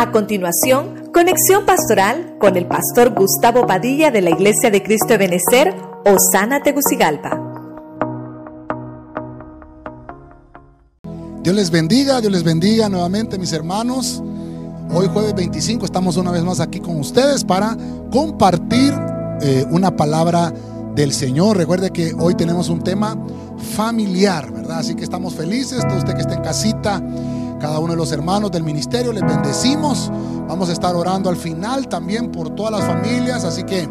A continuación, conexión pastoral con el pastor Gustavo Padilla de la Iglesia de Cristo de Benecer, Osana Tegucigalpa. Dios les bendiga, Dios les bendiga nuevamente mis hermanos. Hoy jueves 25 estamos una vez más aquí con ustedes para compartir eh, una palabra del Señor. Recuerde que hoy tenemos un tema familiar, ¿verdad? Así que estamos felices, todo usted que está en casita cada uno de los hermanos del ministerio. Les bendecimos. Vamos a estar orando al final también por todas las familias. Así que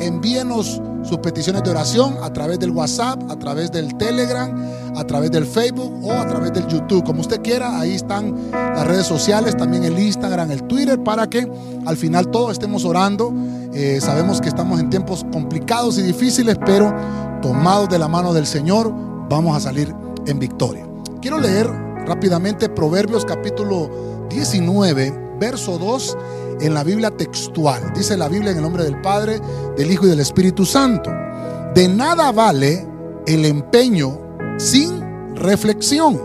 envíenos sus peticiones de oración a través del WhatsApp, a través del Telegram, a través del Facebook o a través del YouTube. Como usted quiera, ahí están las redes sociales, también el Instagram, el Twitter, para que al final todos estemos orando. Eh, sabemos que estamos en tiempos complicados y difíciles, pero tomados de la mano del Señor, vamos a salir en victoria. Quiero leer rápidamente Proverbios capítulo 19, verso 2 en la Biblia textual. Dice la Biblia en el nombre del Padre, del Hijo y del Espíritu Santo. De nada vale el empeño sin reflexión.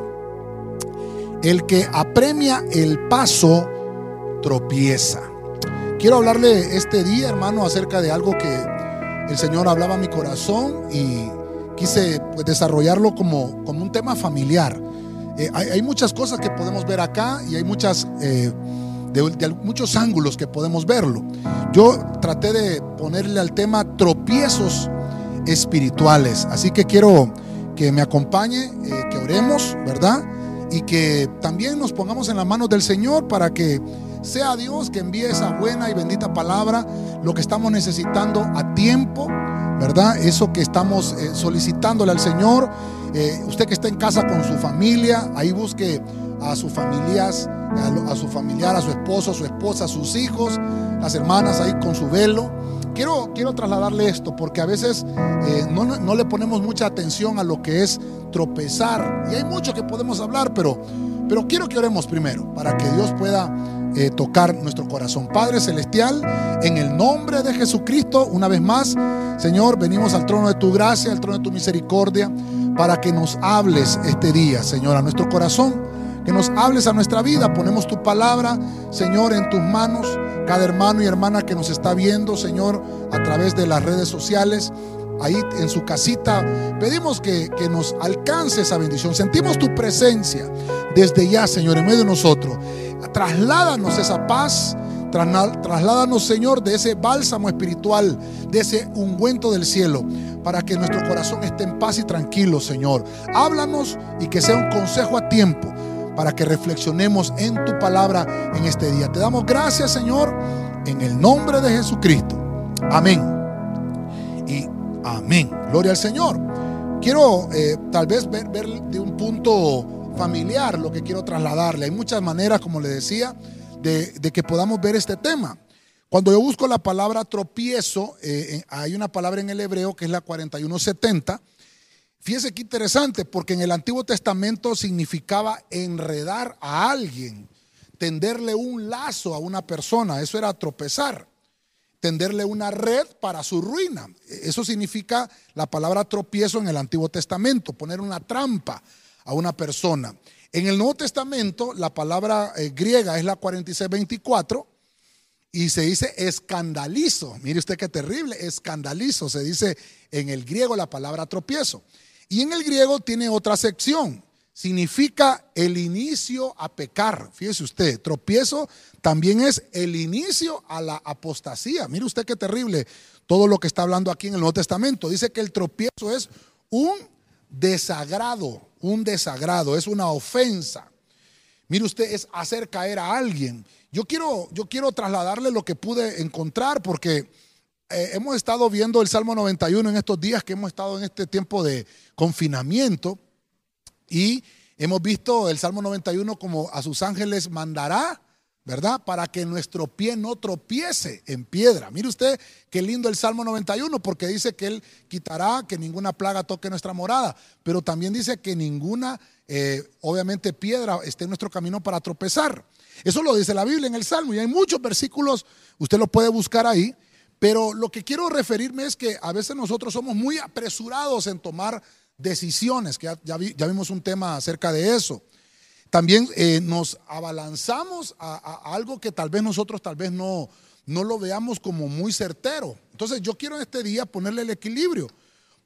El que apremia el paso tropieza. Quiero hablarle este día, hermano, acerca de algo que el Señor hablaba a mi corazón y quise pues, desarrollarlo como, como un tema familiar. Eh, hay, muchas cosas que podemos ver acá y hay muchas, eh, de, muchos ángulos que podemos verlo. Yo traté de ponerle al tema tropiezos espirituales. Así que quiero que me acompañe, eh, que oremos, ¿verdad? Y que también nos pongamos en las manos del Señor para que sea Dios que envíe esa buena y bendita palabra, lo que estamos necesitando a tiempo, ¿verdad? Eso que estamos solicitándole al Señor eh, usted que está en casa con su familia, ahí busque a sus familias, a, su familiar, a su esposo, a su esposa, a sus hijos, las hermanas ahí con su velo. Quiero, quiero trasladarle esto porque a veces eh, no, le ponemos mucha atención a lo que es tropezar. Y hay mucho que podemos hablar, pero, pero quiero que oremos primero para que Dios pueda eh, tocar nuestro corazón. Padre Celestial, en el nombre de Jesucristo, una vez más, Señor, venimos al trono de tu gracia, al trono de tu misericordia para que nos hables este día, Señor, a nuestro corazón, que nos hables a nuestra vida. Ponemos tu palabra, Señor, en tus manos. Cada hermano y hermana que nos está viendo, Señor, a través de las redes sociales, ahí en su casita, pedimos que, que nos alcance esa bendición. Sentimos tu presencia desde ya, Señor, en medio de nosotros. Trasládanos esa paz Trasládanos, Señor, de ese bálsamo espiritual, de ese ungüento del cielo, para que nuestro corazón esté en paz y tranquilo, Señor. Háblanos y que sea un consejo a tiempo para que reflexionemos en tu palabra en este día. Te damos gracias, Señor, en el nombre de Jesucristo. Amén. Amén. Gloria al Señor. Quiero eh, tal vez ver, ver de un punto familiar lo que quiero trasladarle. Hay muchas maneras, como le decía, de, que podamos ver este tema. Cuando yo busco la palabra tropiezo, eh, eh, hay una palabra en el hebreo que es la 4170. Fíjese qué interesante, porque en el Antiguo Testamento significaba enredar a alguien, tenderle un lazo a una persona, eso era tropezar, tenderle una red para su ruina. Eso significa la palabra tropiezo en el Antiguo Testamento, poner una trampa a una persona. En el Nuevo Testamento, la palabra eh, griega es la 4624 y se dice escandalizo. Mire usted qué terrible, escandalizo. Se dice en el griego la palabra tropiezo. Y en el griego tiene otra sección. Significa el inicio a pecar. Fíjese usted, tropiezo también es el inicio a la apostasía. Mire usted qué terrible todo lo que está hablando aquí en el Nuevo Testamento. Dice que el tropiezo es un desagrado un desagrado, es una ofensa. Mire usted, es hacer caer a alguien. Yo quiero, yo quiero trasladarle lo que pude encontrar porque eh, hemos estado viendo el Salmo 91 en estos días que hemos estado en este tiempo de confinamiento y hemos visto el Salmo 91 como a sus ángeles mandará ¿verdad? Para que nuestro pie no tropiece en piedra. Mire usted qué lindo el Salmo 91, porque dice que Él quitará que ninguna plaga toque nuestra morada, pero también dice que ninguna, eh, obviamente, piedra esté en nuestro camino para tropezar. Eso lo dice la Biblia en el Salmo y hay muchos versículos, usted lo puede buscar ahí, pero lo que quiero referirme es que a veces nosotros somos muy apresurados en tomar decisiones, que ya, ya vimos un tema acerca de eso. también eh, nos abalanzamos a, algo que tal vez nosotros tal vez no, no lo veamos como muy certero. Entonces yo quiero en este día ponerle el equilibrio,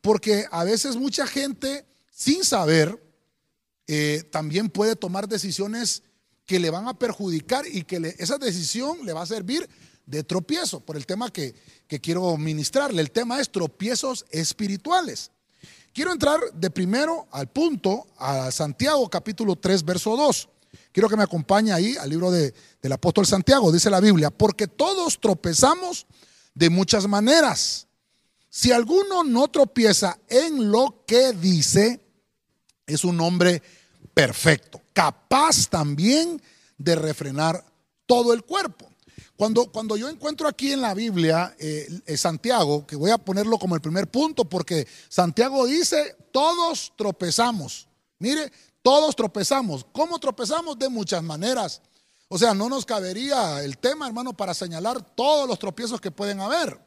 porque a veces mucha gente sin saber eh, también puede tomar decisiones que le van a perjudicar y que esa decisión le va a servir de tropiezo por el tema que, que quiero ministrarle. El tema es tropiezos espirituales. Quiero entrar de primero al punto, a Santiago capítulo 3, verso 2. Quiero que me acompañe ahí al libro de, del apóstol Santiago, dice la Biblia, porque todos tropezamos de muchas maneras. Si alguno no tropieza en lo que dice, es un hombre perfecto, capaz también de refrenar todo el cuerpo. Cuando, cuando yo encuentro aquí en la Biblia eh, eh, Santiago, que voy a ponerlo como el primer punto, porque Santiago dice, todos tropezamos. Mire, todos tropezamos. ¿Cómo tropezamos? De muchas maneras. O sea, no nos cabería el tema, hermano, para señalar todos los tropiezos que pueden haber.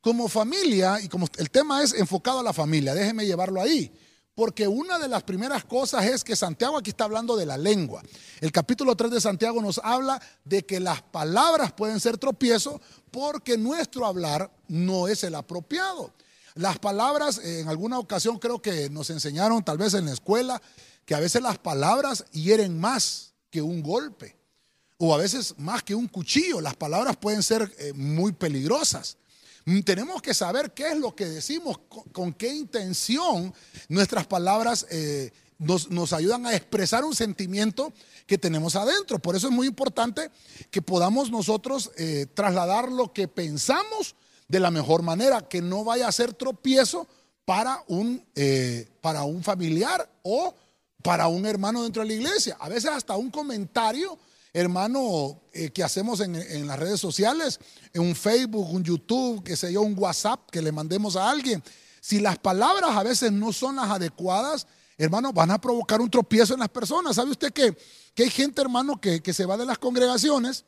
Como familia, y como el tema es enfocado a la familia, déjeme llevarlo ahí. Porque una de las primeras cosas es que Santiago aquí está hablando de la lengua. El capítulo 3 de Santiago nos habla de que las palabras pueden ser tropiezo porque nuestro hablar no es el apropiado. Las palabras, en alguna ocasión creo que nos enseñaron, tal vez en la escuela, que a veces las palabras hieren más que un golpe o a veces más que un cuchillo. Las palabras pueden ser eh, muy peligrosas. Mm, tenemos que saber qué es lo que decimos, con, qué intención nuestras palabras eh, nos, ayudan a expresar un sentimiento que tenemos adentro. Por eso es muy importante que podamos nosotros eh, trasladar lo que pensamos de la mejor manera, que no vaya a ser tropiezo para un, eh, para un familiar o para un hermano dentro de la iglesia. A veces hasta un comentario hermano, eh, que hacemos en, las redes sociales, en un Facebook, un YouTube, que sé yo, un WhatsApp que le mandemos a alguien. Si las palabras a veces no son las adecuadas, hermano, van a provocar un tropiezo en las personas. ¿Sabe usted que, que hay gente, hermano, que, que, se va de las congregaciones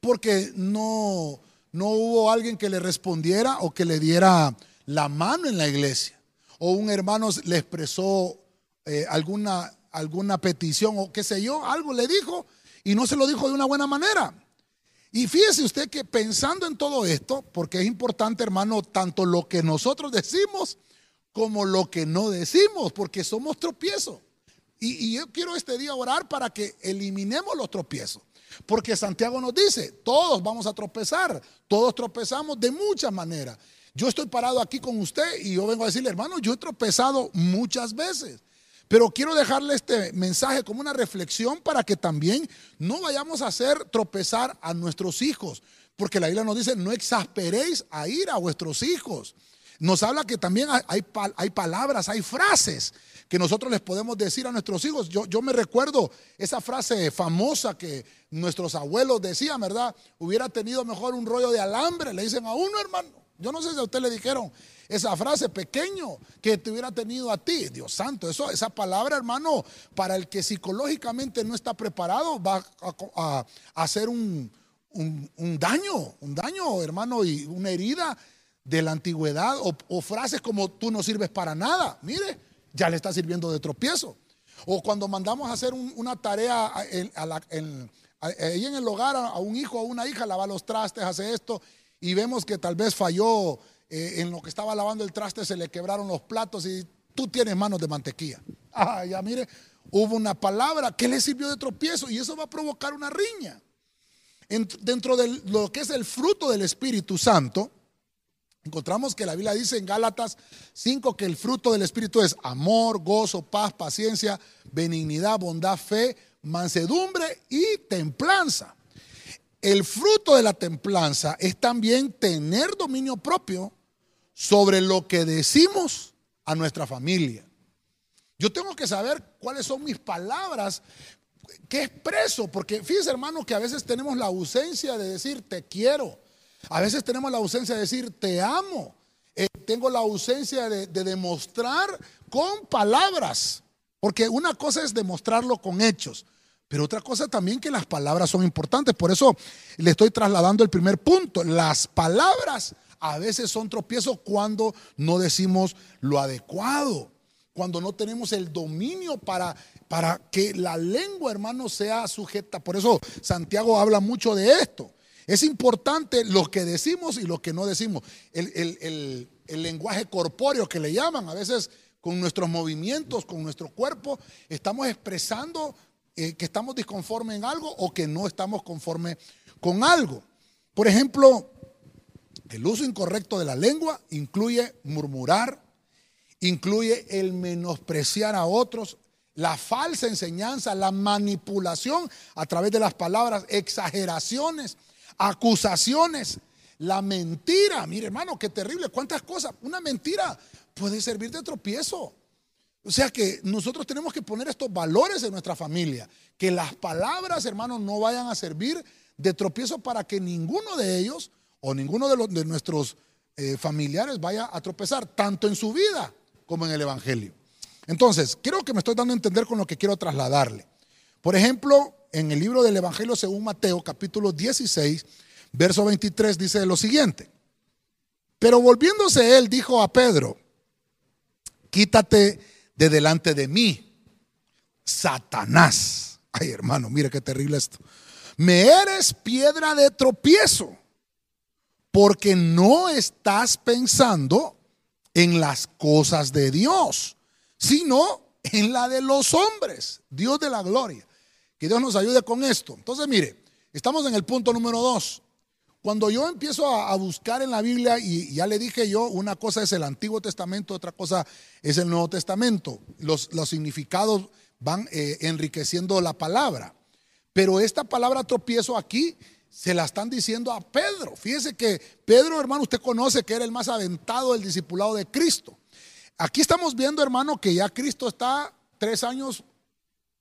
porque no, no hubo alguien que le respondiera o que le diera la mano en la iglesia? O un hermano le expresó eh, alguna alguna petición o qué sé yo, algo le dijo y no se lo dijo de una buena manera. Y fíjese usted que pensando en todo esto, porque es importante, hermano, tanto lo que nosotros decimos como lo que no decimos, porque somos tropiezos. Y, yo quiero este día orar para que eliminemos los tropiezos. Porque Santiago nos dice, todos vamos a tropezar, todos tropezamos de muchas maneras. Yo estoy parado aquí con usted y yo vengo a decirle, hermano, yo he tropezado muchas veces. Pero quiero dejarle este mensaje como una reflexión para que también no vayamos a hacer tropezar a nuestros hijos. Porque la Biblia nos dice, no exasperéis a ir a vuestros hijos. Nos habla que también hay, hay, palabras, hay frases que nosotros les podemos decir a nuestros hijos. Yo, yo me recuerdo esa frase famosa que nuestros abuelos decían, ¿verdad? Hubiera tenido mejor un rollo de alambre, le dicen a uno, hermano. Yo no sé si a usted le dijeron, esa frase pequeño que te hubiera tenido a ti. Dios santo, eso, esa palabra, hermano, para el que psicológicamente no está preparado, va a, hacer un, daño, un daño, hermano, y una herida de la antigüedad o, frases como tú no sirves para nada. Mire, ya le está sirviendo de tropiezo. O cuando mandamos a hacer una tarea en, en, en el hogar a, un hijo o una hija, lava los trastes, hace esto, y vemos que tal vez falló eh, en lo que estaba lavando el traste se le quebraron los platos y tú tienes manos de mantequilla. Ah, ya mire, hubo una palabra que le sirvió de tropiezo y eso va a provocar una riña. dentro de lo que es el fruto del Espíritu Santo, encontramos que la Biblia dice en Gálatas 5 que el fruto del Espíritu es amor, gozo, paz, paciencia, benignidad, bondad, fe, mansedumbre y templanza. El fruto de la templanza es también tener dominio propio sobre lo que decimos a nuestra familia. Yo tengo que saber cuáles son mis palabras, qué expreso, porque fíjese hermano que a veces tenemos la ausencia de decir te quiero, a veces tenemos la ausencia de decir te amo, eh, tengo la ausencia de, de demostrar con palabras, porque una cosa es demostrarlo con hechos, pero otra cosa también que las palabras son importantes. Por eso le estoy trasladando el primer punto. Las palabras a veces son tropiezos cuando no decimos lo adecuado. cuando no tenemos el dominio para, para que la lengua, hermano, sea sujeta. Por eso Santiago habla mucho de esto. Es importante lo que decimos y lo que no decimos. El, lenguaje corpóreo que le llaman, a veces con nuestros movimientos, con nuestro cuerpo, estamos expresando eh, que estamos disconformes en algo o que no estamos conformes con algo. Por ejemplo, el uso incorrecto de la lengua incluye murmurar, incluye el menospreciar a otros, la falsa enseñanza, la manipulación a través de las palabras, exageraciones, acusaciones, la mentira. Mire, hermano, qué terrible, cuántas cosas. Una mentira puede servir de tropiezo. O sea que nosotros tenemos que poner estos valores en nuestra familia, que las palabras, hermanos, no vayan a servir de tropiezo para que ninguno de ellos o ninguno de, nuestros eh, familiares vaya a tropezar, tanto en su vida como en el Evangelio. Entonces, creo que me estoy dando a entender con lo que quiero trasladarle. Por ejemplo, en el libro del Evangelio según Mateo, capítulo 16, verso 23, dice lo siguiente. Pero volviéndose él, dijo a Pedro, quítate de delante de mí, Satanás. Ay, hermano, mire qué terrible esto. Me eres piedra de tropiezo, porque no estás pensando en las cosas de Dios, sino en la de los hombres, Dios de la gloria. Que Dios nos ayude con esto. Entonces, mire, estamos en el punto número dos. Cuando yo empiezo a, buscar en la Biblia, y ya le dije yo, una cosa es el Antiguo Testamento, otra cosa es el Nuevo Testamento. Los, significados van eh, enriqueciendo la palabra. Pero esta palabra tropiezo aquí se la están diciendo a Pedro. Fíjese que Pedro, hermano, usted conoce que era el más aventado del discipulado de Cristo. Aquí estamos viendo, hermano, que ya Cristo está tres años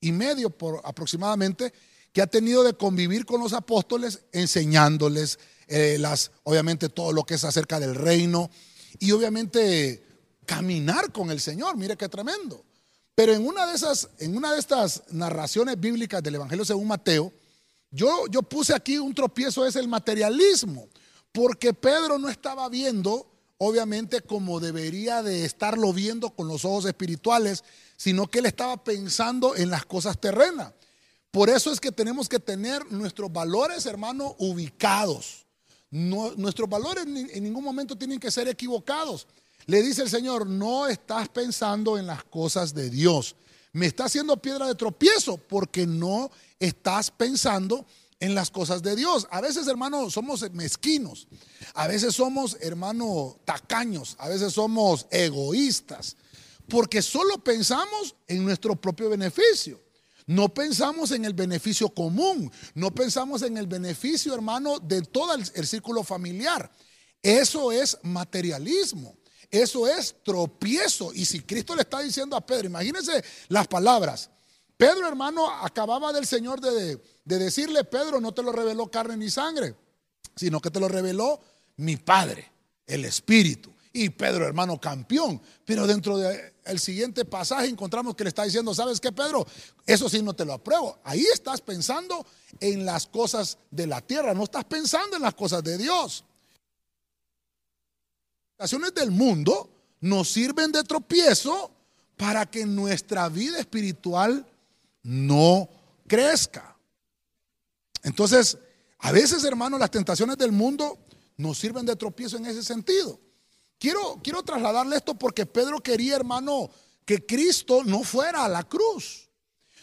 y medio por aproximadamente que ha tenido de convivir con los apóstoles, enseñándoles eh, las, obviamente todo lo que es acerca del reino y obviamente caminar con el Señor. Mire qué tremendo. Pero en una de esas, en una de estas narraciones bíblicas del Evangelio según Mateo, yo, yo puse aquí un tropiezo, es el materialismo, porque Pedro no estaba viendo, obviamente, como debería de estarlo viendo con los ojos espirituales, sino que él estaba pensando en las cosas terrenas. Por eso es que tenemos que tener nuestros valores, hermano, ubicados. nuestros valores en ningún momento tienen que ser equivocados. Le dice el Señor, no estás pensando en las cosas de Dios. Me está haciendo piedra de tropiezo porque no estás pensando en las cosas de Dios. A veces, hermano, somos mezquinos. A veces somos, hermano, tacaños. A veces somos egoístas. Porque solo pensamos en nuestro propio beneficio. No pensamos en el beneficio común. No pensamos en el beneficio, hermano, de todo el, el círculo familiar. Eso es materialismo. Eso es tropiezo. Y si Cristo le está diciendo a Pedro, imagínense las palabras. Pedro, hermano, acababa del Señor de, decirle, Pedro, no te lo reveló carne ni sangre, sino que te lo reveló mi Padre, el Espíritu. Y Pedro, hermano, campeón. Pero dentro del siguiente pasaje encontramos que le está diciendo, ¿sabes qué, Pedro? Eso sí no te lo apruebo. Ahí estás pensando en las cosas de la tierra, no estás pensando en las cosas de Dios del mundo nos sirven de tropiezo para que nuestra vida espiritual no crezca. Entonces, a veces, hermanos, las tentaciones del mundo nos sirven de tropiezo en ese sentido. Quiero, quiero trasladarle esto porque Pedro quería, hermano, que Cristo no fuera a la cruz.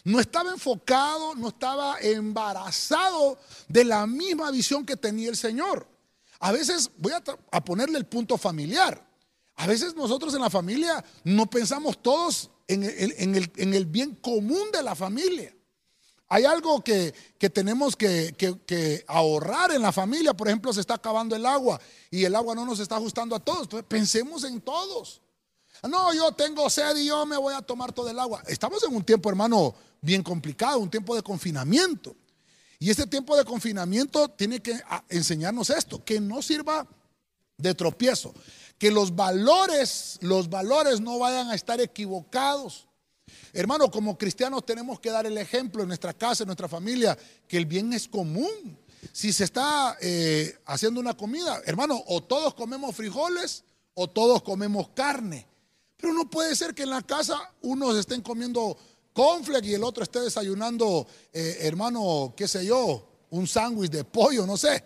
No estaba enfocado, no estaba embarazado de la misma visión que tenía el Señor. A veces voy a, ponerle el punto familiar. A veces nosotros en la familia no pensamos todos en el, bien común de la familia. Hay algo que, tenemos que, ahorrar en la familia. Por ejemplo, se está acabando el agua y el agua no nos está ajustando a todos. Entonces, pensemos en todos. No, yo tengo sed y yo me voy a tomar todo el agua. Estamos en un tiempo, hermano, bien complicado, un tiempo de confinamiento. Y este tiempo de confinamiento tiene que enseñarnos esto, que no sirva de tropiezo, que los valores, los valores no vayan a estar equivocados. Hermano, como cristianos tenemos que dar el ejemplo en nuestra casa, en nuestra familia, que el bien es común. Si se está eh, haciendo una comida, hermano, o todos comemos frijoles o todos comemos carne. Pero no puede ser que en la casa unos estén comiendo conflex y el otro esté desayunando, eh, hermano, qué sé yo, un sándwich de pollo, no sé.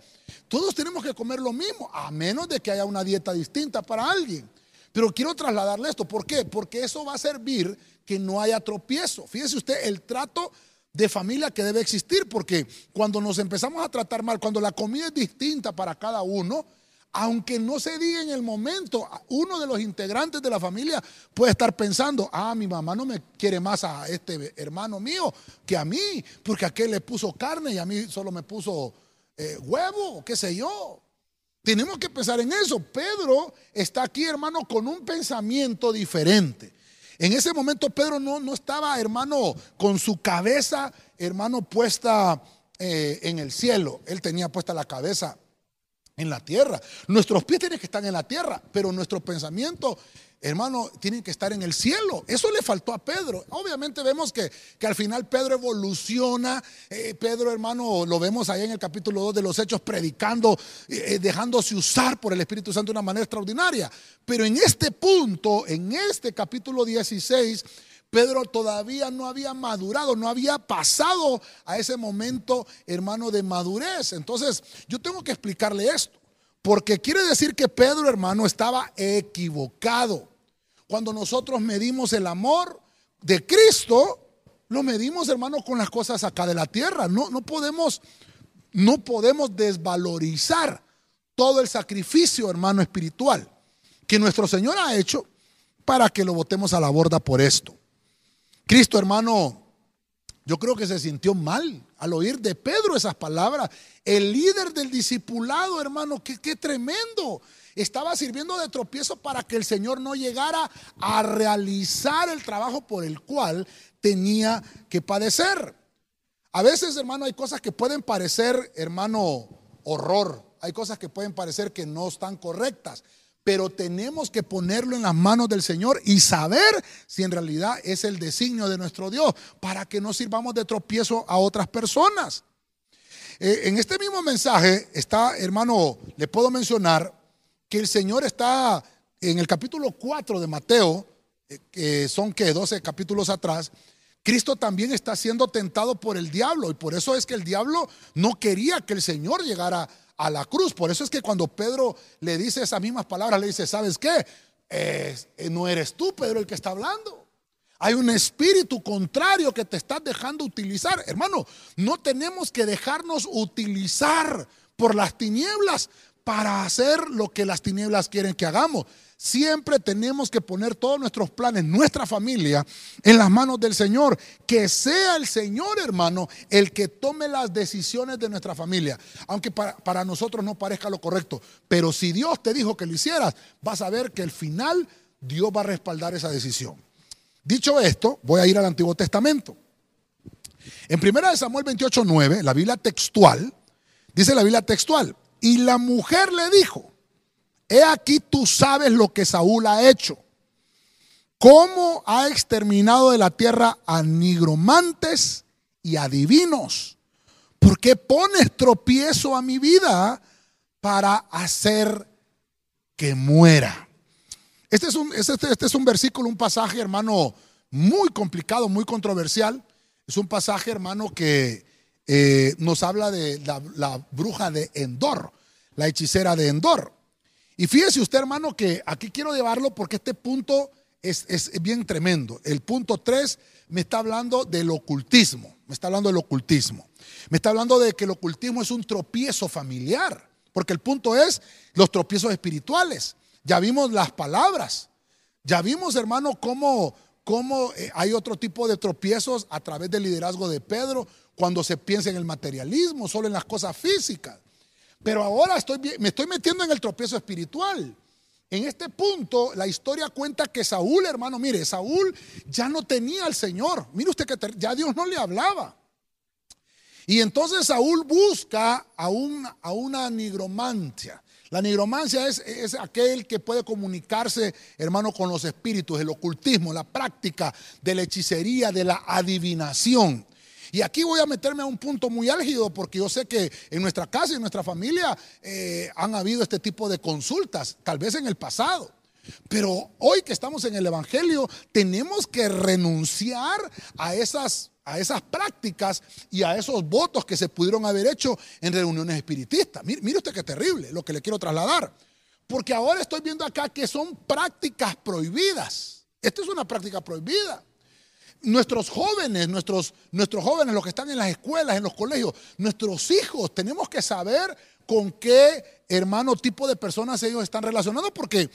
Todos tenemos que comer lo mismo, a menos de que haya una dieta distinta para alguien. Pero quiero trasladarle esto. ¿Por qué? Porque eso va a servir que no haya tropiezo. Fíjese usted el trato de familia que debe existir, porque cuando nos empezamos a tratar mal, cuando la comida es distinta para cada uno, aunque no se diga en el momento, uno de los integrantes de la familia puede estar pensando, ah, mi mamá no me quiere más a este hermano mío que a mí, porque aquel le puso carne y a mí solo me puso eh, huevo, qué sé yo. Tenemos que pensar en eso. Pedro está aquí, hermano, con un pensamiento diferente. En ese momento Pedro no, no estaba, hermano, con su cabeza, hermano, puesta eh, en el cielo. Él tenía puesta la cabeza en la tierra. Nuestros pies tienen que estar en la tierra, pero nuestro pensamiento hermano, tienen que estar en el cielo. Eso le faltó a Pedro. Obviamente vemos que, que al final Pedro evoluciona. Eh, Pedro, hermano, lo vemos ahí en el capítulo 2 de los Hechos, predicando, eh, dejándose usar por el Espíritu Santo de una manera extraordinaria. Pero en este punto, en este capítulo 16, Pedro todavía no había madurado, no había pasado a ese momento, hermano, de madurez. Entonces, yo tengo que explicarle esto. Porque quiere decir que Pedro, hermano, estaba equivocado. Cuando nosotros medimos el amor de Cristo, lo medimos, hermano, con las cosas acá de la tierra. No, no podemos, no podemos desvalorizar todo el sacrificio, hermano, espiritual que nuestro Señor ha hecho para que lo botemos a la borda por esto. Cristo, hermano, yo creo que se sintió mal al oír de Pedro esas palabras. El líder del discipulado, hermano, qué, tremendo estaba sirviendo de tropiezo para que el Señor no llegara a realizar el trabajo por el cual tenía que padecer. A veces, hermano, hay cosas que pueden parecer, hermano, horror. Hay cosas que pueden parecer que no están correctas. Pero tenemos que ponerlo en las manos del Señor y saber si en realidad es el designio de nuestro Dios para que no sirvamos de tropiezo a otras personas. Eh, en este mismo mensaje está, hermano, le puedo mencionar que el Señor está en el capítulo 4 de Mateo, eh, que son que 12 capítulos atrás, Cristo también está siendo tentado por el diablo y por eso es que el diablo no quería que el Señor llegara a la cruz. Por eso es que cuando Pedro le dice esas mismas palabras, le dice, ¿sabes qué? Eh, no eres tú, Pedro, el que está hablando. Hay un espíritu contrario que te estás dejando utilizar. Hermano, no tenemos que dejarnos utilizar por las tinieblas para hacer lo que las tinieblas quieren que hagamos. Siempre tenemos que poner todos nuestros planes, nuestra familia, en las manos del Señor. Que sea el Señor, hermano, el que tome las decisiones de nuestra familia. Aunque para, nosotros no parezca lo correcto. Pero si Dios te dijo que lo hicieras, vas a ver que al final Dios va a respaldar esa decisión. Dicho esto, voy a ir al Antiguo Testamento. En 1 Samuel 28, 9, la Biblia textual, dice la Biblia textual, y la mujer le dijo, he aquí tú sabes lo que Saúl ha hecho, cómo ha exterminado de la tierra a nigromantes y adivinos. ¿Por qué pones tropiezo a mi vida para hacer que muera? Este es un, este, este es un versículo, un pasaje, hermano, muy complicado, muy controversial. Es un pasaje, hermano, que eh, nos habla de la, bruja de Endor, la hechicera de Endor. Y fíjese usted, hermano, que aquí quiero llevarlo porque este punto es, es bien tremendo. El punto 3 me está hablando del ocultismo, me está hablando del ocultismo. Me está hablando de que el ocultismo es un tropiezo familiar, porque el punto es los tropiezos espirituales. Ya vimos las palabras, ya vimos, hermano, cómo, cómo eh, hay otro tipo de tropiezos a través del liderazgo de Pedro, cuando se piensa en el materialismo, solo en las cosas físicas. Pero ahora estoy, me estoy metiendo en el tropiezo espiritual. En este punto, la historia cuenta que Saúl, hermano, mire, Saúl ya no tenía al Señor. Mire usted que ya Dios no le hablaba. Y entonces Saúl busca a, a una nigromancia. La nigromancia es, es, aquel que puede comunicarse, hermano, con los espíritus, el ocultismo, la práctica de la hechicería, de la adivinación. Y aquí voy a meterme a un punto muy álgido porque yo sé que en nuestra casa y en nuestra familia eh, han habido este tipo de consultas, tal vez en el pasado. Pero hoy que estamos en el Evangelio, tenemos que renunciar a esas, a esas prácticas y a esos votos que se pudieron haber hecho en reuniones espiritistas. Mire, mire usted qué terrible lo que le quiero trasladar. Porque ahora estoy viendo acá que son prácticas prohibidas. Esta es una práctica prohibida. Nuestros jóvenes, nuestros, nuestros jóvenes, los que están en las escuelas, en los colegios, nuestros hijos, tenemos que saber con qué hermano tipo de personas ellos están relacionados porque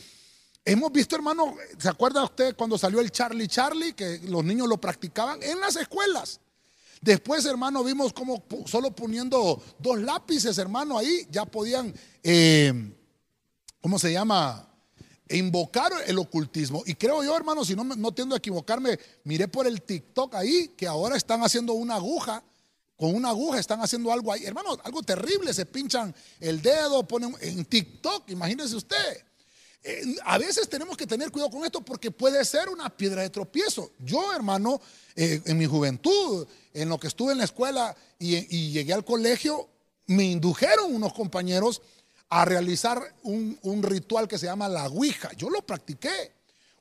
hemos visto hermano, ¿se acuerda usted cuando salió el Charlie Charlie que los niños lo practicaban en las escuelas? Después, hermano, vimos como solo poniendo dos lápices, hermano, ahí ya podían, eh, ¿cómo se llama? Invocar el ocultismo. Y creo yo, hermano, si no, no tiendo a equivocarme, miré por el TikTok ahí que ahora están haciendo una aguja con una aguja están haciendo algo ahí. Hermano, algo terrible, se pinchan el dedo, ponen en TikTok, imagínese usted. Eh, a veces tenemos que tener cuidado con esto porque puede ser una piedra de tropiezo. Yo, hermano, eh, en mi juventud, en lo que estuve en la escuela y, llegué al colegio, me indujeron unos compañeros a realizar un, un ritual que se llama la Ouija. Yo lo practiqué.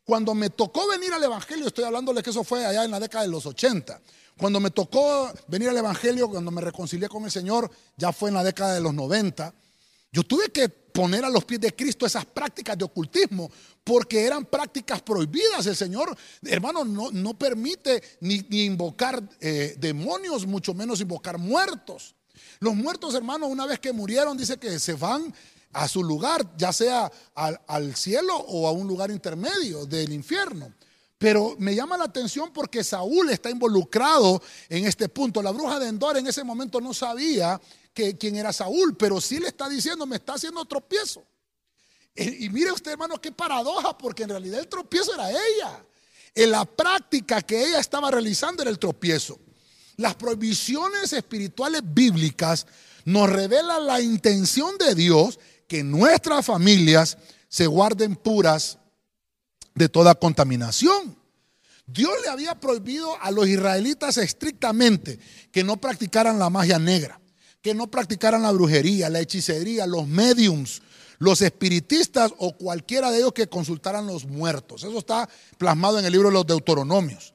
Cuando me tocó venir al Evangelio, estoy hablándole que eso fue allá en la década de los 80. Cuando me tocó venir al Evangelio, cuando me reconcilié con el Señor, ya fue en la década de los 90, yo tuve que poner a los pies de Cristo esas prácticas de ocultismo, porque eran prácticas prohibidas. El Señor, hermano, no, no permite ni, invocar eh, demonios, mucho menos invocar muertos. Los muertos, hermano, una vez que murieron, dice que se van a su lugar, ya sea al, cielo o a un lugar intermedio del infierno. Pero me llama la atención porque Saúl está involucrado en este punto. La bruja de Endor en ese momento no sabía que, quién era Saúl, pero sí le está diciendo, me está haciendo tropiezo. Y, mire usted, hermano, qué paradoja, porque en realidad el tropiezo era ella. En la práctica que ella estaba realizando era el tropiezo. Las prohibiciones espirituales bíblicas nos revelan la intención de Dios que nuestras familias se guarden puras de toda contaminación. Dios le había prohibido a los israelitas estrictamente que no practicaran la magia negra, que no practicaran la brujería, la hechicería, los mediums, los espiritistas o cualquiera de ellos que consultaran los muertos. Eso está plasmado en el libro de los Deuteronomios.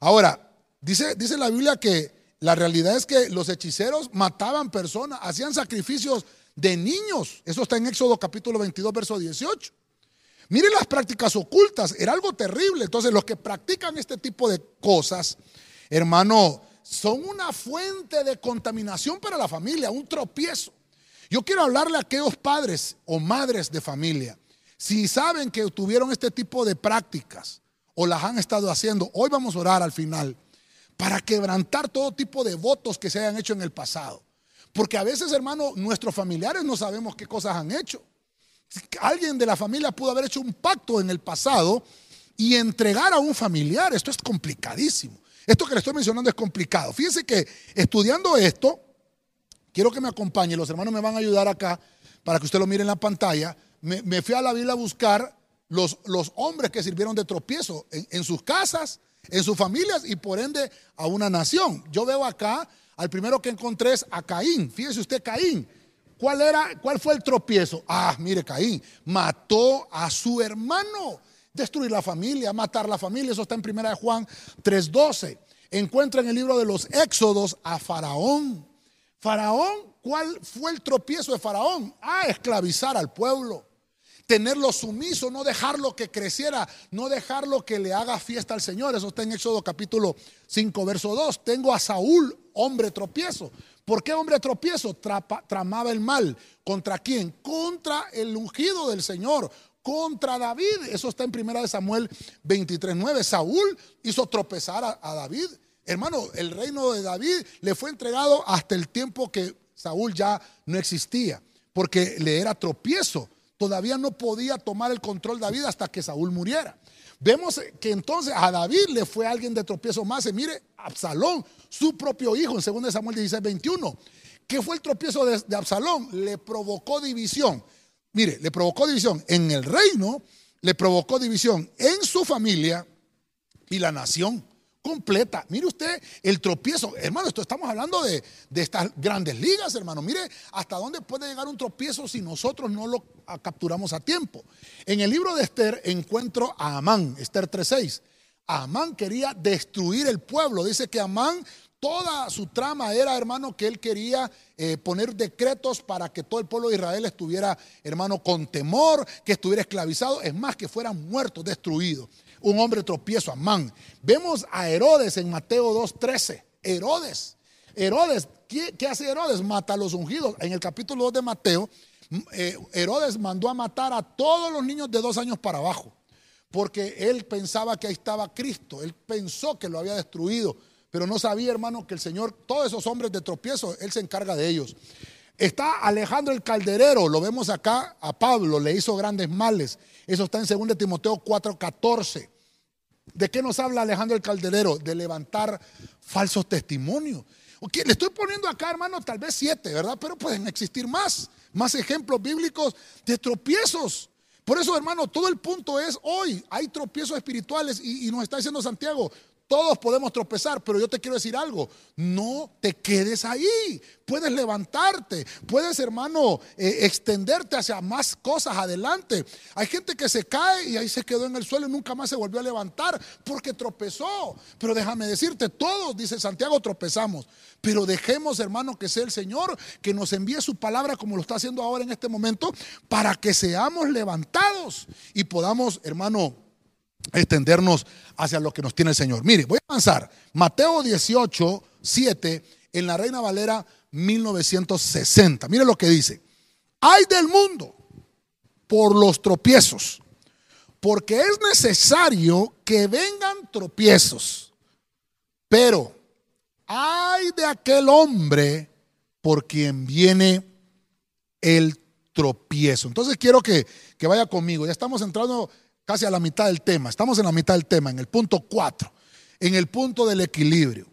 Ahora, dice, dice la Biblia que la realidad es que los hechiceros mataban personas, hacían sacrificios de niños. Eso está en Éxodo capítulo 22, verso 18. Miren las prácticas ocultas, era algo terrible. Entonces los que practican este tipo de cosas, hermano, son una fuente de contaminación para la familia, un tropiezo. Yo quiero hablarle a aquellos padres o madres de familia. Si saben que tuvieron este tipo de prácticas o las han estado haciendo, hoy vamos a orar al final para quebrantar todo tipo de votos que se hayan hecho en el pasado. Porque a veces, hermano, nuestros familiares no sabemos qué cosas han hecho alguien de la familia pudo haber hecho un pacto en el pasado y entregar a un familiar. Esto es complicadísimo. Esto que le estoy mencionando es complicado. Fíjense que estudiando esto, quiero que me acompañe, los hermanos me van a ayudar acá para que usted lo mire en la pantalla. Me, fui a la Biblia a buscar los, hombres que sirvieron de tropiezo en sus casas, en sus familias y por ende a una nación. Yo veo acá, al primero que encontré es a Caín. Fíjese usted, Caín ¿Cuál era, cuál fue el tropiezo? Ah, mire, Caín mató a su hermano. Destruir la familia, matar la familia, eso está en primera de Juan 3:12. Encuentra en el libro de los Éxodos a Faraón. Faraón, ¿cuál fue el tropiezo de Faraón? Ah, esclavizar al pueblo tenerlo sumiso, no dejarlo que creciera, no dejarlo que le haga fiesta al Señor. Eso está en Éxodo capítulo 5, verso 2. Tengo a Saúl, hombre tropiezo. ¿Por qué hombre tropiezo? tramaba el mal. ¿Contra quién? Contra el ungido del Señor. Contra David. Eso está en primera de Samuel 23, 9. Saúl hizo tropezar a, a David. Hermano, el reino de David le fue entregado hasta el tiempo que Saúl ya no existía. Porque le era tropiezo. Todavía no podía tomar el control David hasta que Saúl muriera. Vemos que entonces a David le fue alguien de tropiezo más. Mire, Absalón, su propio hijo, en 2 Samuel 16, 21. ¿Qué fue el tropiezo de Absalón? Le provocó división. Mire, le provocó división en el reino, le provocó división en su familia y la nación. Completa. Mire usted el tropiezo. Hermano, esto estamos hablando de, de, estas grandes ligas, hermano. Mire hasta dónde puede llegar un tropiezo si nosotros no lo capturamos a tiempo. En el libro de Esther encuentro a Amán, Esther 3.6. Amán quería destruir el pueblo. Dice que Amán Toda su trama era, hermano, que él quería eh, poner decretos para que todo el pueblo de Israel estuviera, hermano, con temor, que estuviera esclavizado, es más, que fueran muertos, destruidos. Un hombre tropiezo, Amán. Vemos a Herodes en Mateo 2.13. Herodes. Herodes, ¿qué, hace Herodes? Mata a los ungidos. En el capítulo 2 de Mateo, eh, Herodes mandó a matar a todos los niños de dos años para abajo, porque él pensaba que ahí estaba Cristo. Él pensó que lo había destruido pero no sabía, hermano, que el Señor, todos esos hombres de tropiezo, Él se encarga de ellos. Está Alejandro el Calderero, lo vemos acá a Pablo, le hizo grandes males. Eso está en 2 Timoteo 4:14. ¿De qué nos habla Alejandro el Calderero? De levantar falsos testimonios. le estoy poniendo acá, hermano, tal vez siete, ¿verdad? Pero pueden existir más, más ejemplos bíblicos de tropiezos. Por eso, hermano, todo el punto es hoy hay tropiezos espirituales y, y nos está diciendo Santiago, todos podemos tropezar, pero yo te quiero decir algo, no te quedes ahí. Puedes levantarte, puedes hermano eh, extenderte hacia más cosas adelante. Hay gente que se cae y ahí se quedó en el suelo y nunca más se volvió a levantar porque tropezó. Pero déjame decirte, todos, dice Santiago, tropezamos. Pero dejemos hermano que sea el Señor que nos envíe su palabra como lo está haciendo ahora en este momento para que seamos levantados y podamos hermano extendernos hacia lo que nos tiene el Señor. Mire, voy a avanzar. Mateo 18, 7, en la Reina Valera 1960. Mire lo que dice. Hay del mundo por los tropiezos, porque es necesario que vengan tropiezos. Pero hay de aquel hombre por quien viene el tropiezo. Entonces quiero que, que vaya conmigo. Ya estamos entrando casi a la mitad del tema. Estamos en la mitad del tema, en el punto 4, en el punto del equilibrio.